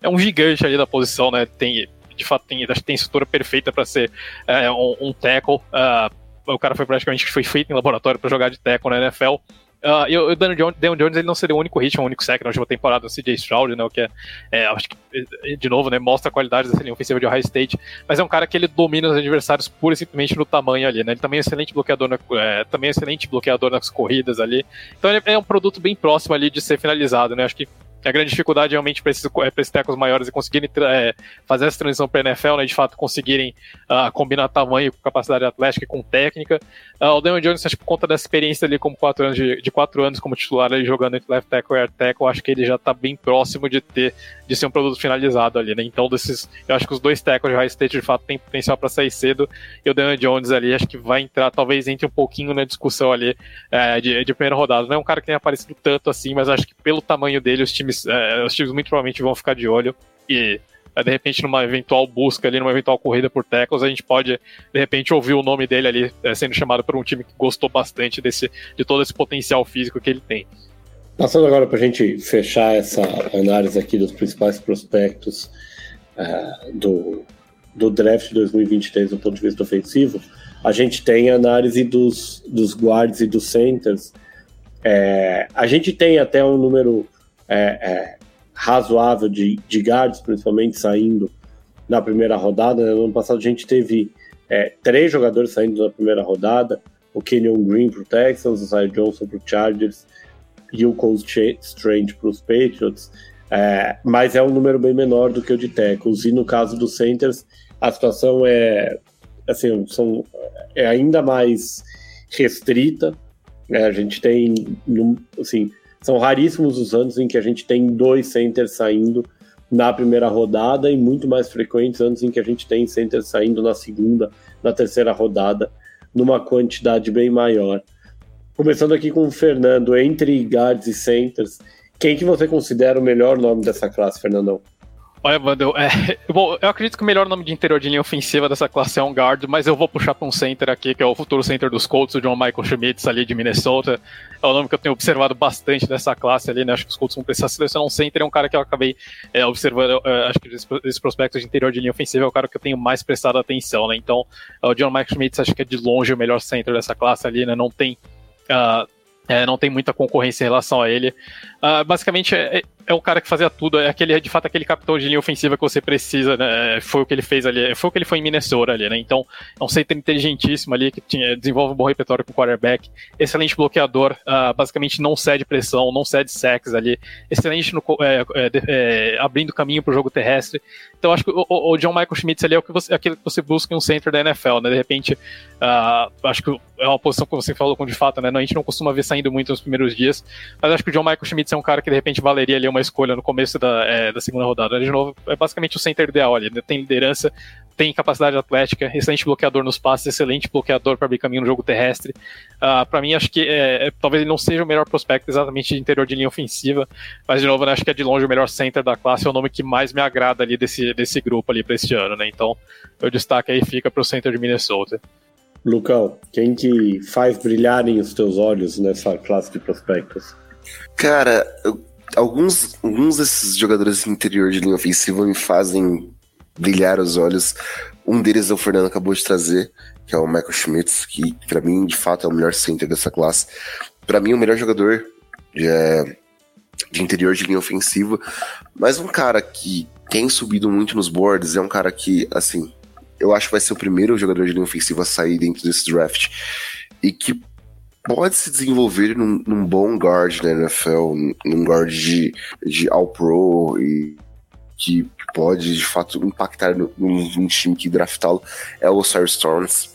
é um gigante ali da posição, né? Tem, de fato tem, acho que tem estrutura perfeita para ser é, um, um tackle. Uh, o cara foi praticamente foi feito em laboratório para jogar de tackle na NFL. Uh, e o Daniel Jones, Daniel Jones ele não seria o único hit, o único sack na última temporada do CJ Stroud, né? O que é, é, acho que, eh, de novo, né? Mostra a qualidade dessa linha ofensiva de Ohio State. Mas é um cara que ele domina os adversários pura e simplesmente no tamanho ali, né? Ele também é excelente bloqueador, na, é, também é excelente bloqueador nas corridas ali. Então ele é um produto bem próximo ali de ser finalizado, né? Acho que a grande dificuldade realmente para esses, é, esses tecos maiores e conseguirem é, fazer essa transição para a NFL, né, de fato conseguirem uh, combinar tamanho com capacidade atlética e com técnica. Uh, o Daniel Jones, acho que por conta dessa experiência ali como quatro anos de, de quatro anos como titular ali jogando entre left tackle e air tackle, acho que ele já está bem próximo de ter de ser um produto finalizado ali, né? Então desses, eu acho que os dois tackles de High State de fato têm potencial para sair cedo e o Daniel Jones ali acho que vai entrar, talvez entre um pouquinho na discussão ali é, de, de primeira rodada. Não é um cara que tenha aparecido tanto assim, mas acho que pelo tamanho dele os times times, é, os times muito provavelmente vão ficar de olho e é, de repente numa eventual busca ali, numa eventual corrida por tackles, a gente pode de repente ouvir o nome dele ali é, sendo chamado por um time que gostou bastante desse, de todo esse potencial físico que ele tem. Passando agora para a gente fechar essa análise aqui dos principais prospectos uh, do, do draft 2023 do ponto de vista ofensivo, a gente tem a análise dos, dos guards e dos centers. É, a gente tem até um número é, é, razoável de, de guards, principalmente saindo na primeira rodada. Né? No ano passado a gente teve é, três jogadores saindo na primeira rodada: o Kenyon Green para o Texans, o Zion Johnson para o Chargers e o Cole Strange para os Patriots. É, mas é um número bem menor do que o de tackles. E no caso dos centers, a situação é assim, são, é ainda mais restrita. É, a gente tem, assim, são raríssimos os anos em que a gente tem dois centers saindo na primeira rodada e muito mais frequentes anos em que a gente tem centers saindo na segunda, na terceira rodada, numa quantidade bem maior. Começando aqui com o Fernando, entre guards e centers, quem que você considera o melhor nome dessa classe, Fernandão? Olha, Wandel, é, bom, eu acredito que o melhor nome de interior de linha ofensiva dessa classe é um guard, mas eu vou puxar para um center aqui, que é o futuro center dos Colts, o John Michael Schmitz ali de Minnesota. É o nome que eu tenho observado bastante dessa classe ali, né? Acho que os Colts vão precisar selecionar um center, é um cara que eu acabei é, observando, é, acho que esses prospectos de interior de linha ofensiva é o cara que eu tenho mais prestado atenção, né? Então, o John Michael Schmitz acho que é de longe o melhor center dessa classe ali, né? Não tem. Uh, é, não tem muita concorrência em relação a ele. Uh, basicamente, é, é o cara que fazia tudo, é aquele, de fato, aquele capitão de linha ofensiva que você precisa, né? Foi o que ele fez ali, foi o que ele foi em Minnesota ali, né? Então, é um center inteligentíssimo ali, que tinha, desenvolve um bom repertório com o quarterback, excelente bloqueador, uh, basicamente não cede pressão, não cede sacks ali, excelente no, é, é, é, abrindo caminho para o jogo terrestre. Então, acho que o, o, John Michael Schmitz ali é o que você, aquele que você busca em um center da NFL, né? De repente, uh, acho que é uma posição que você falou com de fato, né? A gente não costuma ver saindo muito nos primeiros dias, mas acho que o John Michael Schmitz é um cara que de repente valeria ali uma escolha no começo da, é, da segunda rodada. De novo, é basicamente o center ideal ali. Tem liderança, tem capacidade atlética, excelente bloqueador nos passes, excelente bloqueador para abrir caminho no jogo terrestre. Uh, ah, para mim, acho que é, é, talvez ele não seja o melhor prospecto exatamente de interior de linha ofensiva, mas de novo, né, acho que é de longe o melhor center da classe, é o nome que mais me agrada ali desse, desse grupo ali para este ano, né? Então, eu destaque aí fica para o center de Minnesota. Lucão, quem que faz brilharem os teus olhos nessa classe de prospectos? Cara, eu, alguns, alguns desses jogadores interior de linha ofensiva me fazem brilhar os olhos. Um deles é o Fernando acabou de trazer, que é o Michael Schmitz, que para mim de fato é o melhor center dessa classe. Para mim, o melhor jogador de, é, de interior de linha ofensiva, mas um cara que tem subido muito nos boards, é um cara que, assim, eu acho que vai ser o primeiro jogador de linha ofensiva a sair dentro desse draft. E que pode se desenvolver num, num bom guard na NFL, num guard de, de All-Pro e que pode de fato impactar no, num time que draftá-lo é o Osiris Storms,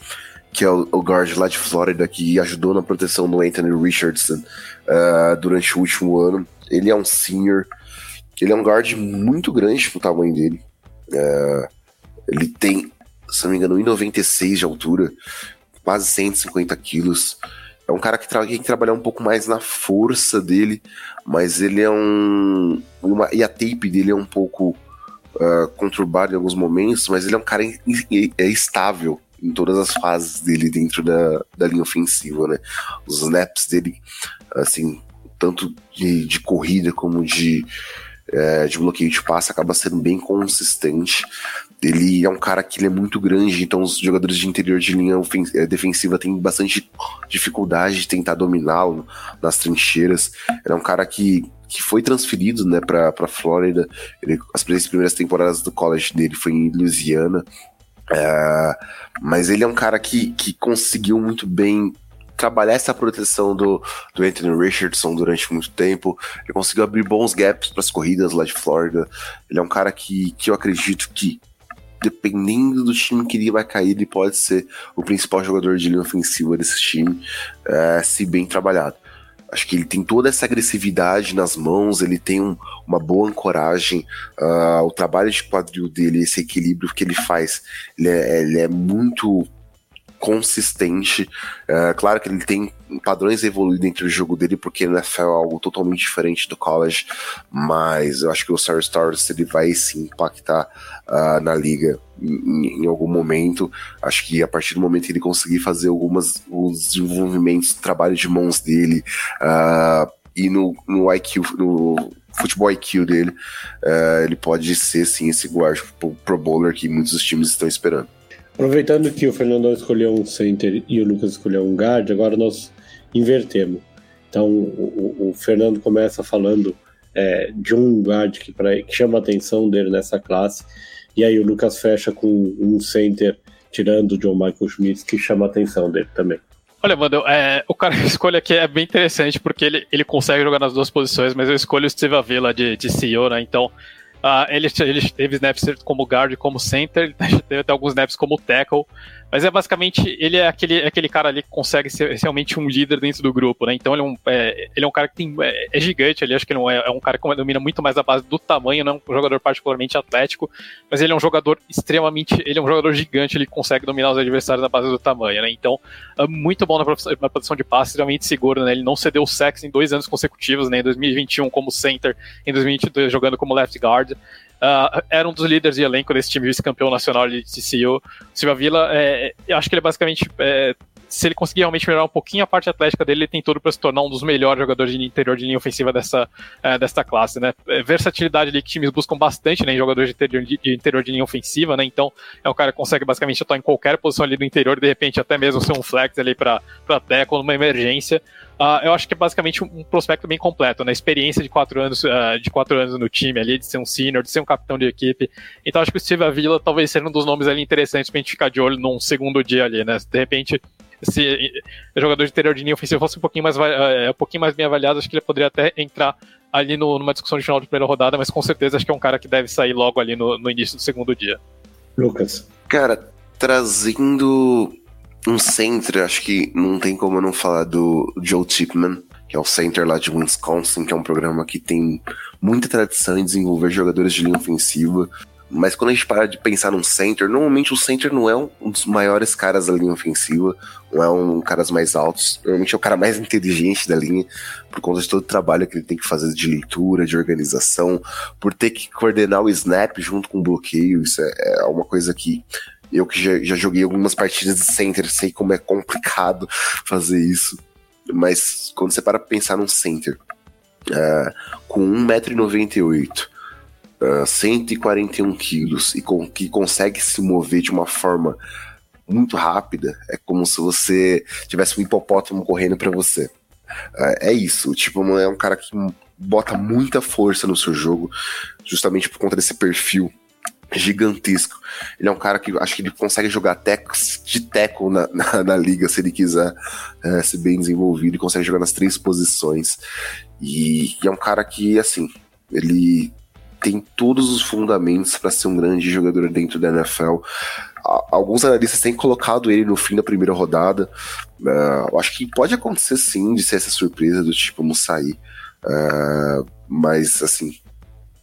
que é o, o, guard lá de Flórida que ajudou na proteção do Anthony Richardson uh, durante o último ano. Ele é um senior, ele é um guard muito grande pro tamanho dele. Uh, ele tem se não me engano, 1,96 de altura, quase 150 quilos. É um cara que tem que trabalhar um pouco mais na força dele, mas ele é um. Uma, e a tape dele é um pouco uh, conturbada em alguns momentos, mas ele é um cara é estável em todas as fases dele dentro da, da linha ofensiva, né? Os snaps dele, assim, tanto de, de corrida como de, é, de bloqueio de passe, acaba sendo bem consistente. Ele é um cara que ele é muito grande, então os jogadores de interior de linha eh, defensiva têm bastante dificuldade de tentar dominá-lo nas trincheiras. Ele é um cara que, que foi transferido né, para Flórida. Ele, as primeiras temporadas do college dele foi em Louisiana. É, mas ele é um cara que, que conseguiu muito bem trabalhar essa proteção do, do Anthony Richardson durante muito tempo. Ele conseguiu abrir bons gaps para as corridas lá de Flórida. Ele é um cara que, que eu acredito que dependendo do time que ele vai cair, ele pode ser o principal jogador de linha ofensiva desse time, é, se bem trabalhado. Acho que ele tem toda essa agressividade nas mãos, ele tem um, uma boa ancoragem, uh, o trabalho de quadril dele, esse equilíbrio que ele faz, ele é, ele é muito consistente. Uh, claro que ele tem padrões evoluídos dentro do jogo dele, porque o é algo totalmente diferente do college, mas eu acho que o Star Stars ele vai sim impactar uh, na liga em, em, algum momento. Acho que a partir do momento que ele conseguir fazer algumas os desenvolvimentos, trabalho de mãos dele uh, e no, no IQ, no futebol IQ dele, uh, ele pode ser sim esse guard pro, pro bowler que muitos dos times estão esperando. Aproveitando que o Fernandão escolheu um center e o Lucas escolheu um guard, agora nós invertemos. Então o, o Fernando começa falando é, de um guard que, pra, que chama a atenção dele nessa classe, e aí o Lucas fecha com um center tirando o John Michael Schmitz que chama a atenção dele também. Olha, mano, é, o cara que escolhe aqui é bem interessante porque ele, ele consegue jogar nas duas posições, mas eu escolho o Steve Avila de, de CEO, né? Então Uh, ele, ele teve snaps como guard como center, ele teve até alguns snaps como tackle, mas é basicamente, ele é aquele, aquele cara ali que consegue ser realmente um líder dentro do grupo, né? Então ele é um, é, ele é um cara que tem, é, é gigante ali, acho que ele é, é, um cara que domina muito mais a base do tamanho, não é um jogador particularmente atlético, mas ele é um jogador extremamente, ele é um jogador gigante, ele consegue dominar os adversários na base do tamanho, né? Então, é muito bom na, na produção de passes, realmente seguro, né? Ele não cedeu sex em dois anos consecutivos, né? Em 2021 como center, em 2022 jogando como left guard. Uh, era um dos líderes de elenco desse time vice-campeão nacional de TCU. Silva Vila, é, eu acho que ele basicamente é, se ele conseguir realmente melhorar um pouquinho a parte atlética dele, ele tem tudo para se tornar um dos melhores jogadores de interior de linha ofensiva dessa, é, dessa classe, né? É, versatilidade ali que times buscam bastante, né, em jogadores de interior de, de interior de linha ofensiva, né? Então, é um cara que consegue basicamente atuar em qualquer posição ali do interior, de repente até mesmo ser um flex ali para tackle numa emergência. Uh, eu acho que é basicamente um, prospecto bem completo, né? Experiência de quatro anos, uh, de quatro anos no time ali, de ser um senior, de ser um capitão de equipe. Então acho que o Steve Avila talvez seja um dos nomes ali interessantes pra gente ficar de olho num segundo dia ali, né? De repente, se o jogador de interior de linha ofensiva fosse um pouquinho mais, uh, um pouquinho mais bem avaliado, acho que ele poderia até entrar ali no, numa discussão de final de primeira rodada, mas com certeza acho que é um cara que deve sair logo ali no, no início do segundo dia. Lucas. Cara, trazendo um center, acho que não tem como eu não falar do Joe Tipman, que é o center lá de Wisconsin, que é um programa que tem muita tradição em desenvolver jogadores de linha ofensiva. Mas quando a gente para de pensar num center, normalmente o center não é um dos maiores caras da linha ofensiva, não é um caras mais altos, normalmente é o cara mais inteligente da linha, por conta de todo o trabalho que ele tem que fazer de leitura, de organização, por ter que coordenar o snap junto com o bloqueio, isso é, é uma coisa que eu que já, já joguei algumas partidas de center, sei como é complicado fazer isso. Mas quando você para pensar num center uh, com 1,98m, uh, 141 quilos e com, que consegue se mover de uma forma muito rápida, é como se você tivesse um hipopótamo correndo para você. Uh, é isso, tipo, é um cara que bota muita força no seu jogo, justamente por conta desse perfil gigantesco. Ele é um cara que acho que ele consegue jogar tecos de teco na, na, na, liga se ele quiser é, ser bem desenvolvido e consegue jogar nas três posições. E, e é um cara que, assim, ele tem todos os fundamentos para ser um grande jogador dentro da NFL. Alguns analistas têm colocado ele no fim da primeira rodada. Uh, acho que pode acontecer sim de ser essa surpresa do tipo Musaí. Uh, mas assim,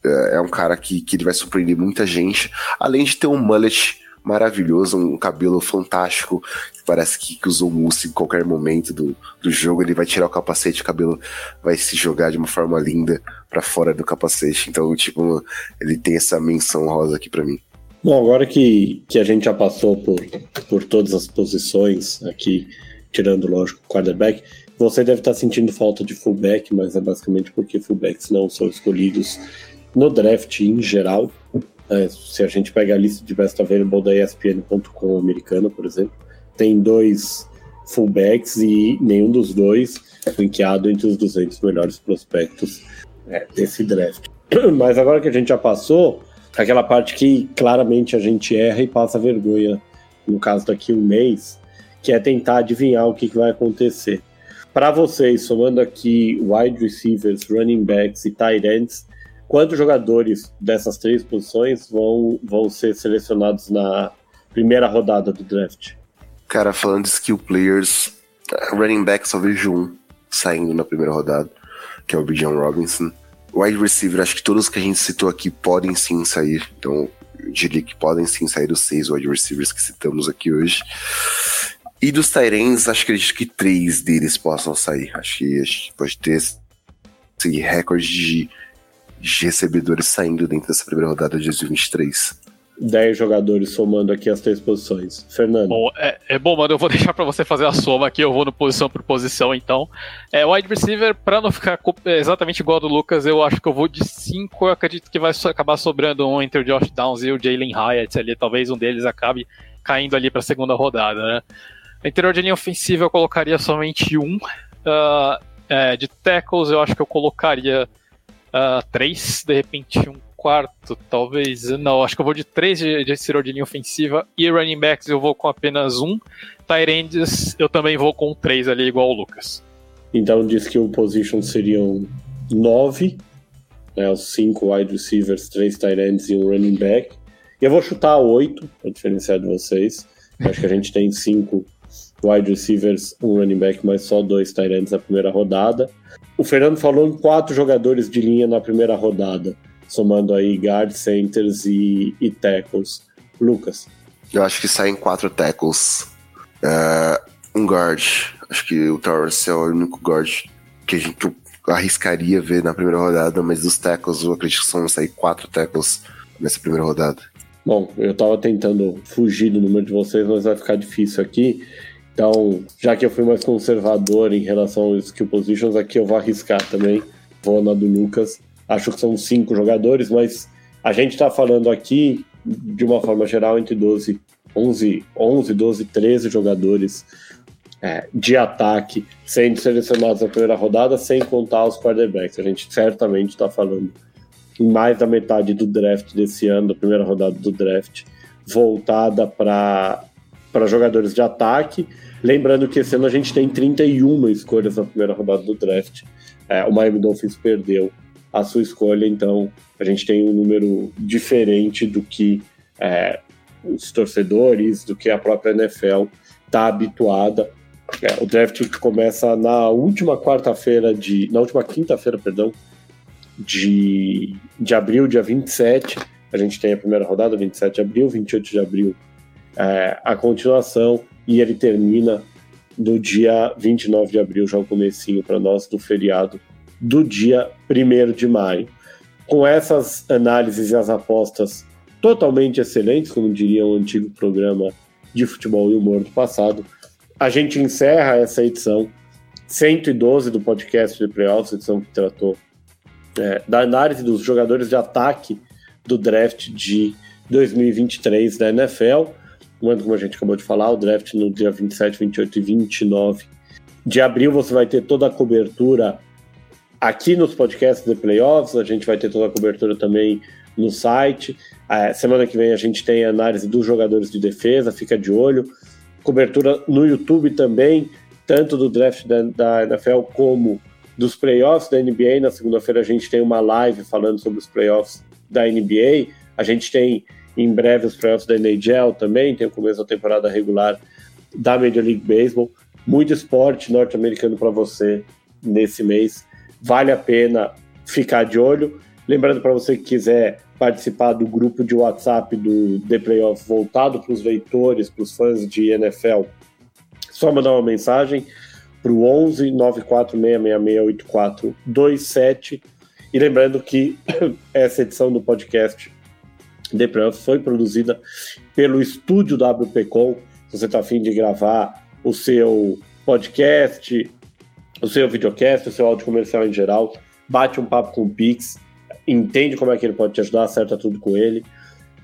é, é um cara que, que ele vai surpreender muita gente, além de ter um mullet maravilhoso, um cabelo fantástico, parece que, que usou mousse em qualquer momento do, do jogo, ele vai tirar o capacete, o cabelo vai se jogar de uma forma linda para fora do capacete, então, tipo, ele tem essa menção rosa aqui para mim. Bom, agora que, que a gente já passou por, por todas as posições aqui, tirando, lógico, o quarterback, você deve estar sentindo falta de fullback, mas é basicamente porque fullbacks não são escolhidos no draft em geral. É, se a gente pega a lista de best available da ESPN.com americana, por exemplo, tem dois fullbacks e nenhum dos dois ranqueado entre os 200 melhores prospectos é, desse draft. Mas agora que a gente já passou, aquela parte que claramente a gente erra e passa vergonha, no caso daqui um mês, que é tentar adivinhar o que, que vai acontecer. Para vocês, somando aqui wide receivers, running backs e tight ends, quantos jogadores dessas três posições vão, vão ser selecionados na primeira rodada do draft? Cara, falando de skill players, running back só vejo um saindo na primeira rodada, que é o Bijan Robinson. Wide receiver, acho que todos que a gente citou aqui podem sim sair. Então, eu diria que podem sim sair os seis wide receivers que citamos aqui hoje. E dos Tyrants, acho que acredito que três deles possam sair. Acho que, acho que pode ter esse recorde de, de recebedores saindo dentro dessa primeira rodada de 2023. 10 jogadores somando aqui as três posições. Fernando. Bom, é, é bom, mano. Eu vou deixar para você fazer a soma aqui. Eu vou no posição por posição, então. É, wide receiver, para não ficar exatamente igual ao do Lucas, eu acho que eu vou de 5. Eu acredito que vai acabar sobrando um entre o Josh Downs e o Jalen Hyatt ali. Talvez um deles acabe caindo ali para a segunda rodada, né? Interior de linha ofensiva eu colocaria somente um. Uh, é, de tackles eu acho que eu colocaria uh, três, de repente um quarto, talvez. Não, acho que eu vou de três de, de de linha ofensiva. E running backs eu vou com apenas um. Tyrands eu também vou com três ali, igual o Lucas. Então diz que o position seriam nove, né, os cinco wide receivers, três Tyrands e um running back. E eu vou chutar oito, para diferenciar de vocês. Acho que a gente tem cinco wide receivers, um running back, mas só dois ends na primeira rodada. O Fernando falou em quatro jogadores de linha na primeira rodada, somando aí guard, centers e, e tackles. Lucas. Eu acho que saem quatro tackles. Uh, um guard. Acho que o Torres é o único guard que a gente arriscaria ver na primeira rodada, mas dos tackles eu acredito que vão sair quatro tackles nessa primeira rodada. Bom, eu tava tentando fugir do número de vocês, mas vai ficar difícil aqui. Então, já que eu fui mais conservador em relação aos skill positions, aqui eu vou arriscar também. Vou na do Lucas. Acho que são cinco jogadores, mas a gente está falando aqui, de uma forma geral, entre 12, 11, 11 12, 13 jogadores é, de ataque sendo selecionados na primeira rodada, sem contar os quarterbacks. A gente certamente está falando em mais da metade do draft desse ano, da primeira rodada do draft, voltada para jogadores de ataque Lembrando que esse ano a gente tem 31 escolhas na primeira rodada do draft. É, o Miami Dolphins perdeu a sua escolha, então a gente tem um número diferente do que é, os torcedores, do que a própria NFL está habituada. É, o draft começa na última quarta-feira de. na última quinta-feira, perdão, de, de abril, dia 27. A gente tem a primeira rodada, 27 de abril, 28 de abril, é, a continuação e ele termina no dia 29 de abril, já o comecinho para nós do feriado do dia 1 de maio. Com essas análises e as apostas totalmente excelentes, como diria o antigo programa de futebol e humor do passado, a gente encerra essa edição 112 do podcast de Playoffs, edição que tratou é, da análise dos jogadores de ataque do draft de 2023 da NFL ano, como a gente acabou de falar, o draft no dia 27, 28 e 29 de abril. Você vai ter toda a cobertura aqui nos podcasts de playoffs, a gente vai ter toda a cobertura também no site. É, semana que vem a gente tem análise dos jogadores de defesa, fica de olho. Cobertura no YouTube também, tanto do draft da, da NFL como dos playoffs da NBA. Na segunda-feira a gente tem uma live falando sobre os playoffs da NBA. A gente tem em breve os playoffs da NHL também, tem o começo da temporada regular da Major League Baseball. Muito esporte norte-americano para você nesse mês. Vale a pena ficar de olho. Lembrando para você que quiser participar do grupo de WhatsApp do The Playoff voltado para os leitores, para os fãs de NFL, só mandar uma mensagem para o 11 946668427. E lembrando que essa edição do podcast The Playoff foi produzida pelo estúdio WPcom. Se você está afim de gravar o seu podcast, o seu videocast, o seu áudio comercial em geral, bate um papo com o Pix, entende como é que ele pode te ajudar, acerta tudo com ele.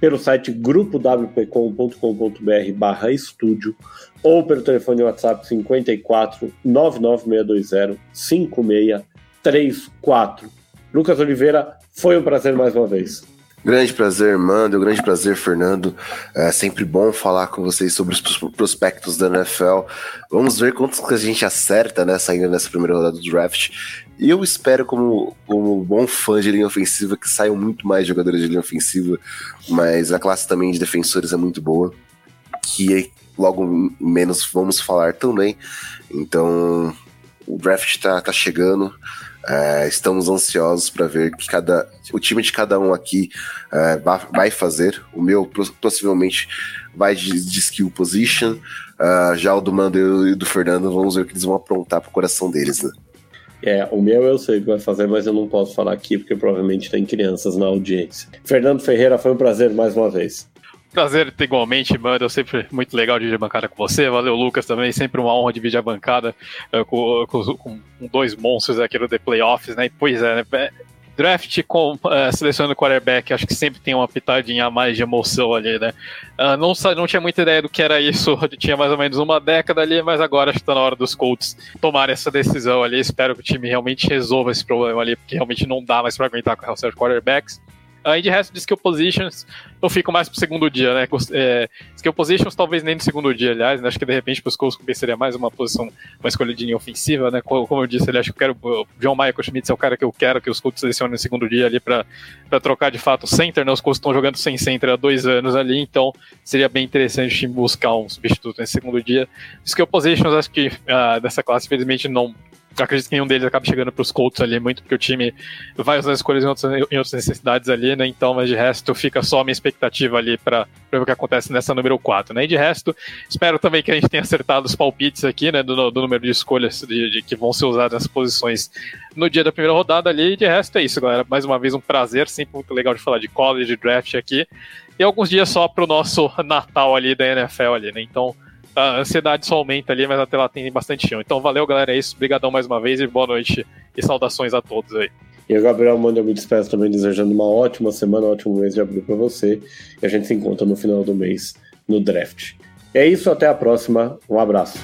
pelo site grupowpcom.com.br barra estúdio ou pelo telefone WhatsApp 54 99620 5634. Lucas Oliveira, foi um prazer mais uma vez. Grande prazer, Mando. Grande prazer, Fernando. É sempre bom falar com vocês sobre os prospectos da NFL. Vamos ver quantos que a gente acerta, né, saindo nessa primeira rodada do draft. E eu espero, como, como bom fã de linha ofensiva, que saiam muito mais jogadores de linha ofensiva, mas a classe também de defensores é muito boa, que logo menos vamos falar também. Então, o draft tá, tá chegando. É, estamos ansiosos para ver que cada, o time de cada um aqui é, vai fazer. O meu possivelmente vai de, de skill position. Uh, já o do Mando e do Fernando, vamos ver o que eles vão aprontar pro coração deles, né? É, o meu eu sei o que vai fazer, mas eu não posso falar aqui porque provavelmente tem crianças na audiência. Fernando Ferreira, foi um prazer mais uma vez. Prazer igualmente, mano. Sempre muito legal dividir a bancada com você. Valeu, Lucas, também. Sempre uma honra dividir a bancada uh, com, com, com, dois monstros aqui no The Playoffs, né? E, pois é, né? É, draft com uh, selecionando quarterback, acho que sempre tem uma pitadinha a mais de emoção ali, né? Uh, não, não tinha muita ideia do que era isso, tinha mais ou menos uma década ali, mas agora acho que tá na hora dos Colts tomarem essa decisão ali. Espero que o time realmente resolva esse problema ali, porque realmente não dá mais para aguentar com o quarterbacks. Aí de resto de skill positions, eu fico mais pro segundo dia, né? É, skill positions talvez nem no segundo dia, aliás, né? acho que de repente pros Colts seria mais uma posição, uma escolha de linha ofensiva, né? Como eu disse, ele acho que eu quero, o John Michael Schmitz é o cara que eu quero que os Colts selecionem no segundo dia ali para trocar de fato o center, né? Os Colts estão jogando sem center há dois anos ali, então seria bem interessante buscar um substituto nesse segundo dia. Skill positions, acho que uh, dessa classe, infelizmente, não acredito que nenhum deles acabe chegando para os Colts ali, muito porque o time vai usar escolhas em outras, em outras, necessidades ali, né? Então, mas de resto fica só a minha expectativa ali para ver o que acontece nessa número 4, né? E de resto, espero também que a gente tenha acertado os palpites aqui, né? Do, do número de escolhas de, de, que vão ser usadas nessas posições no dia da primeira rodada ali. E de resto é isso, galera. Mais uma vez, um prazer, sempre muito legal de falar de college, draft aqui. E alguns dias só para o nosso Natal ali da NFL ali, né? Então a ansiedade só aumenta ali, mas até lá tem bastante chão. Então valeu, galera, é isso. Obrigadão mais uma vez e boa noite e saudações a todos aí. E o Gabriel manda eu me despeço também desejando uma ótima semana, um ótimo mês de abril para você. E a gente se encontra no final do mês no draft. É isso, até a próxima. Um abraço.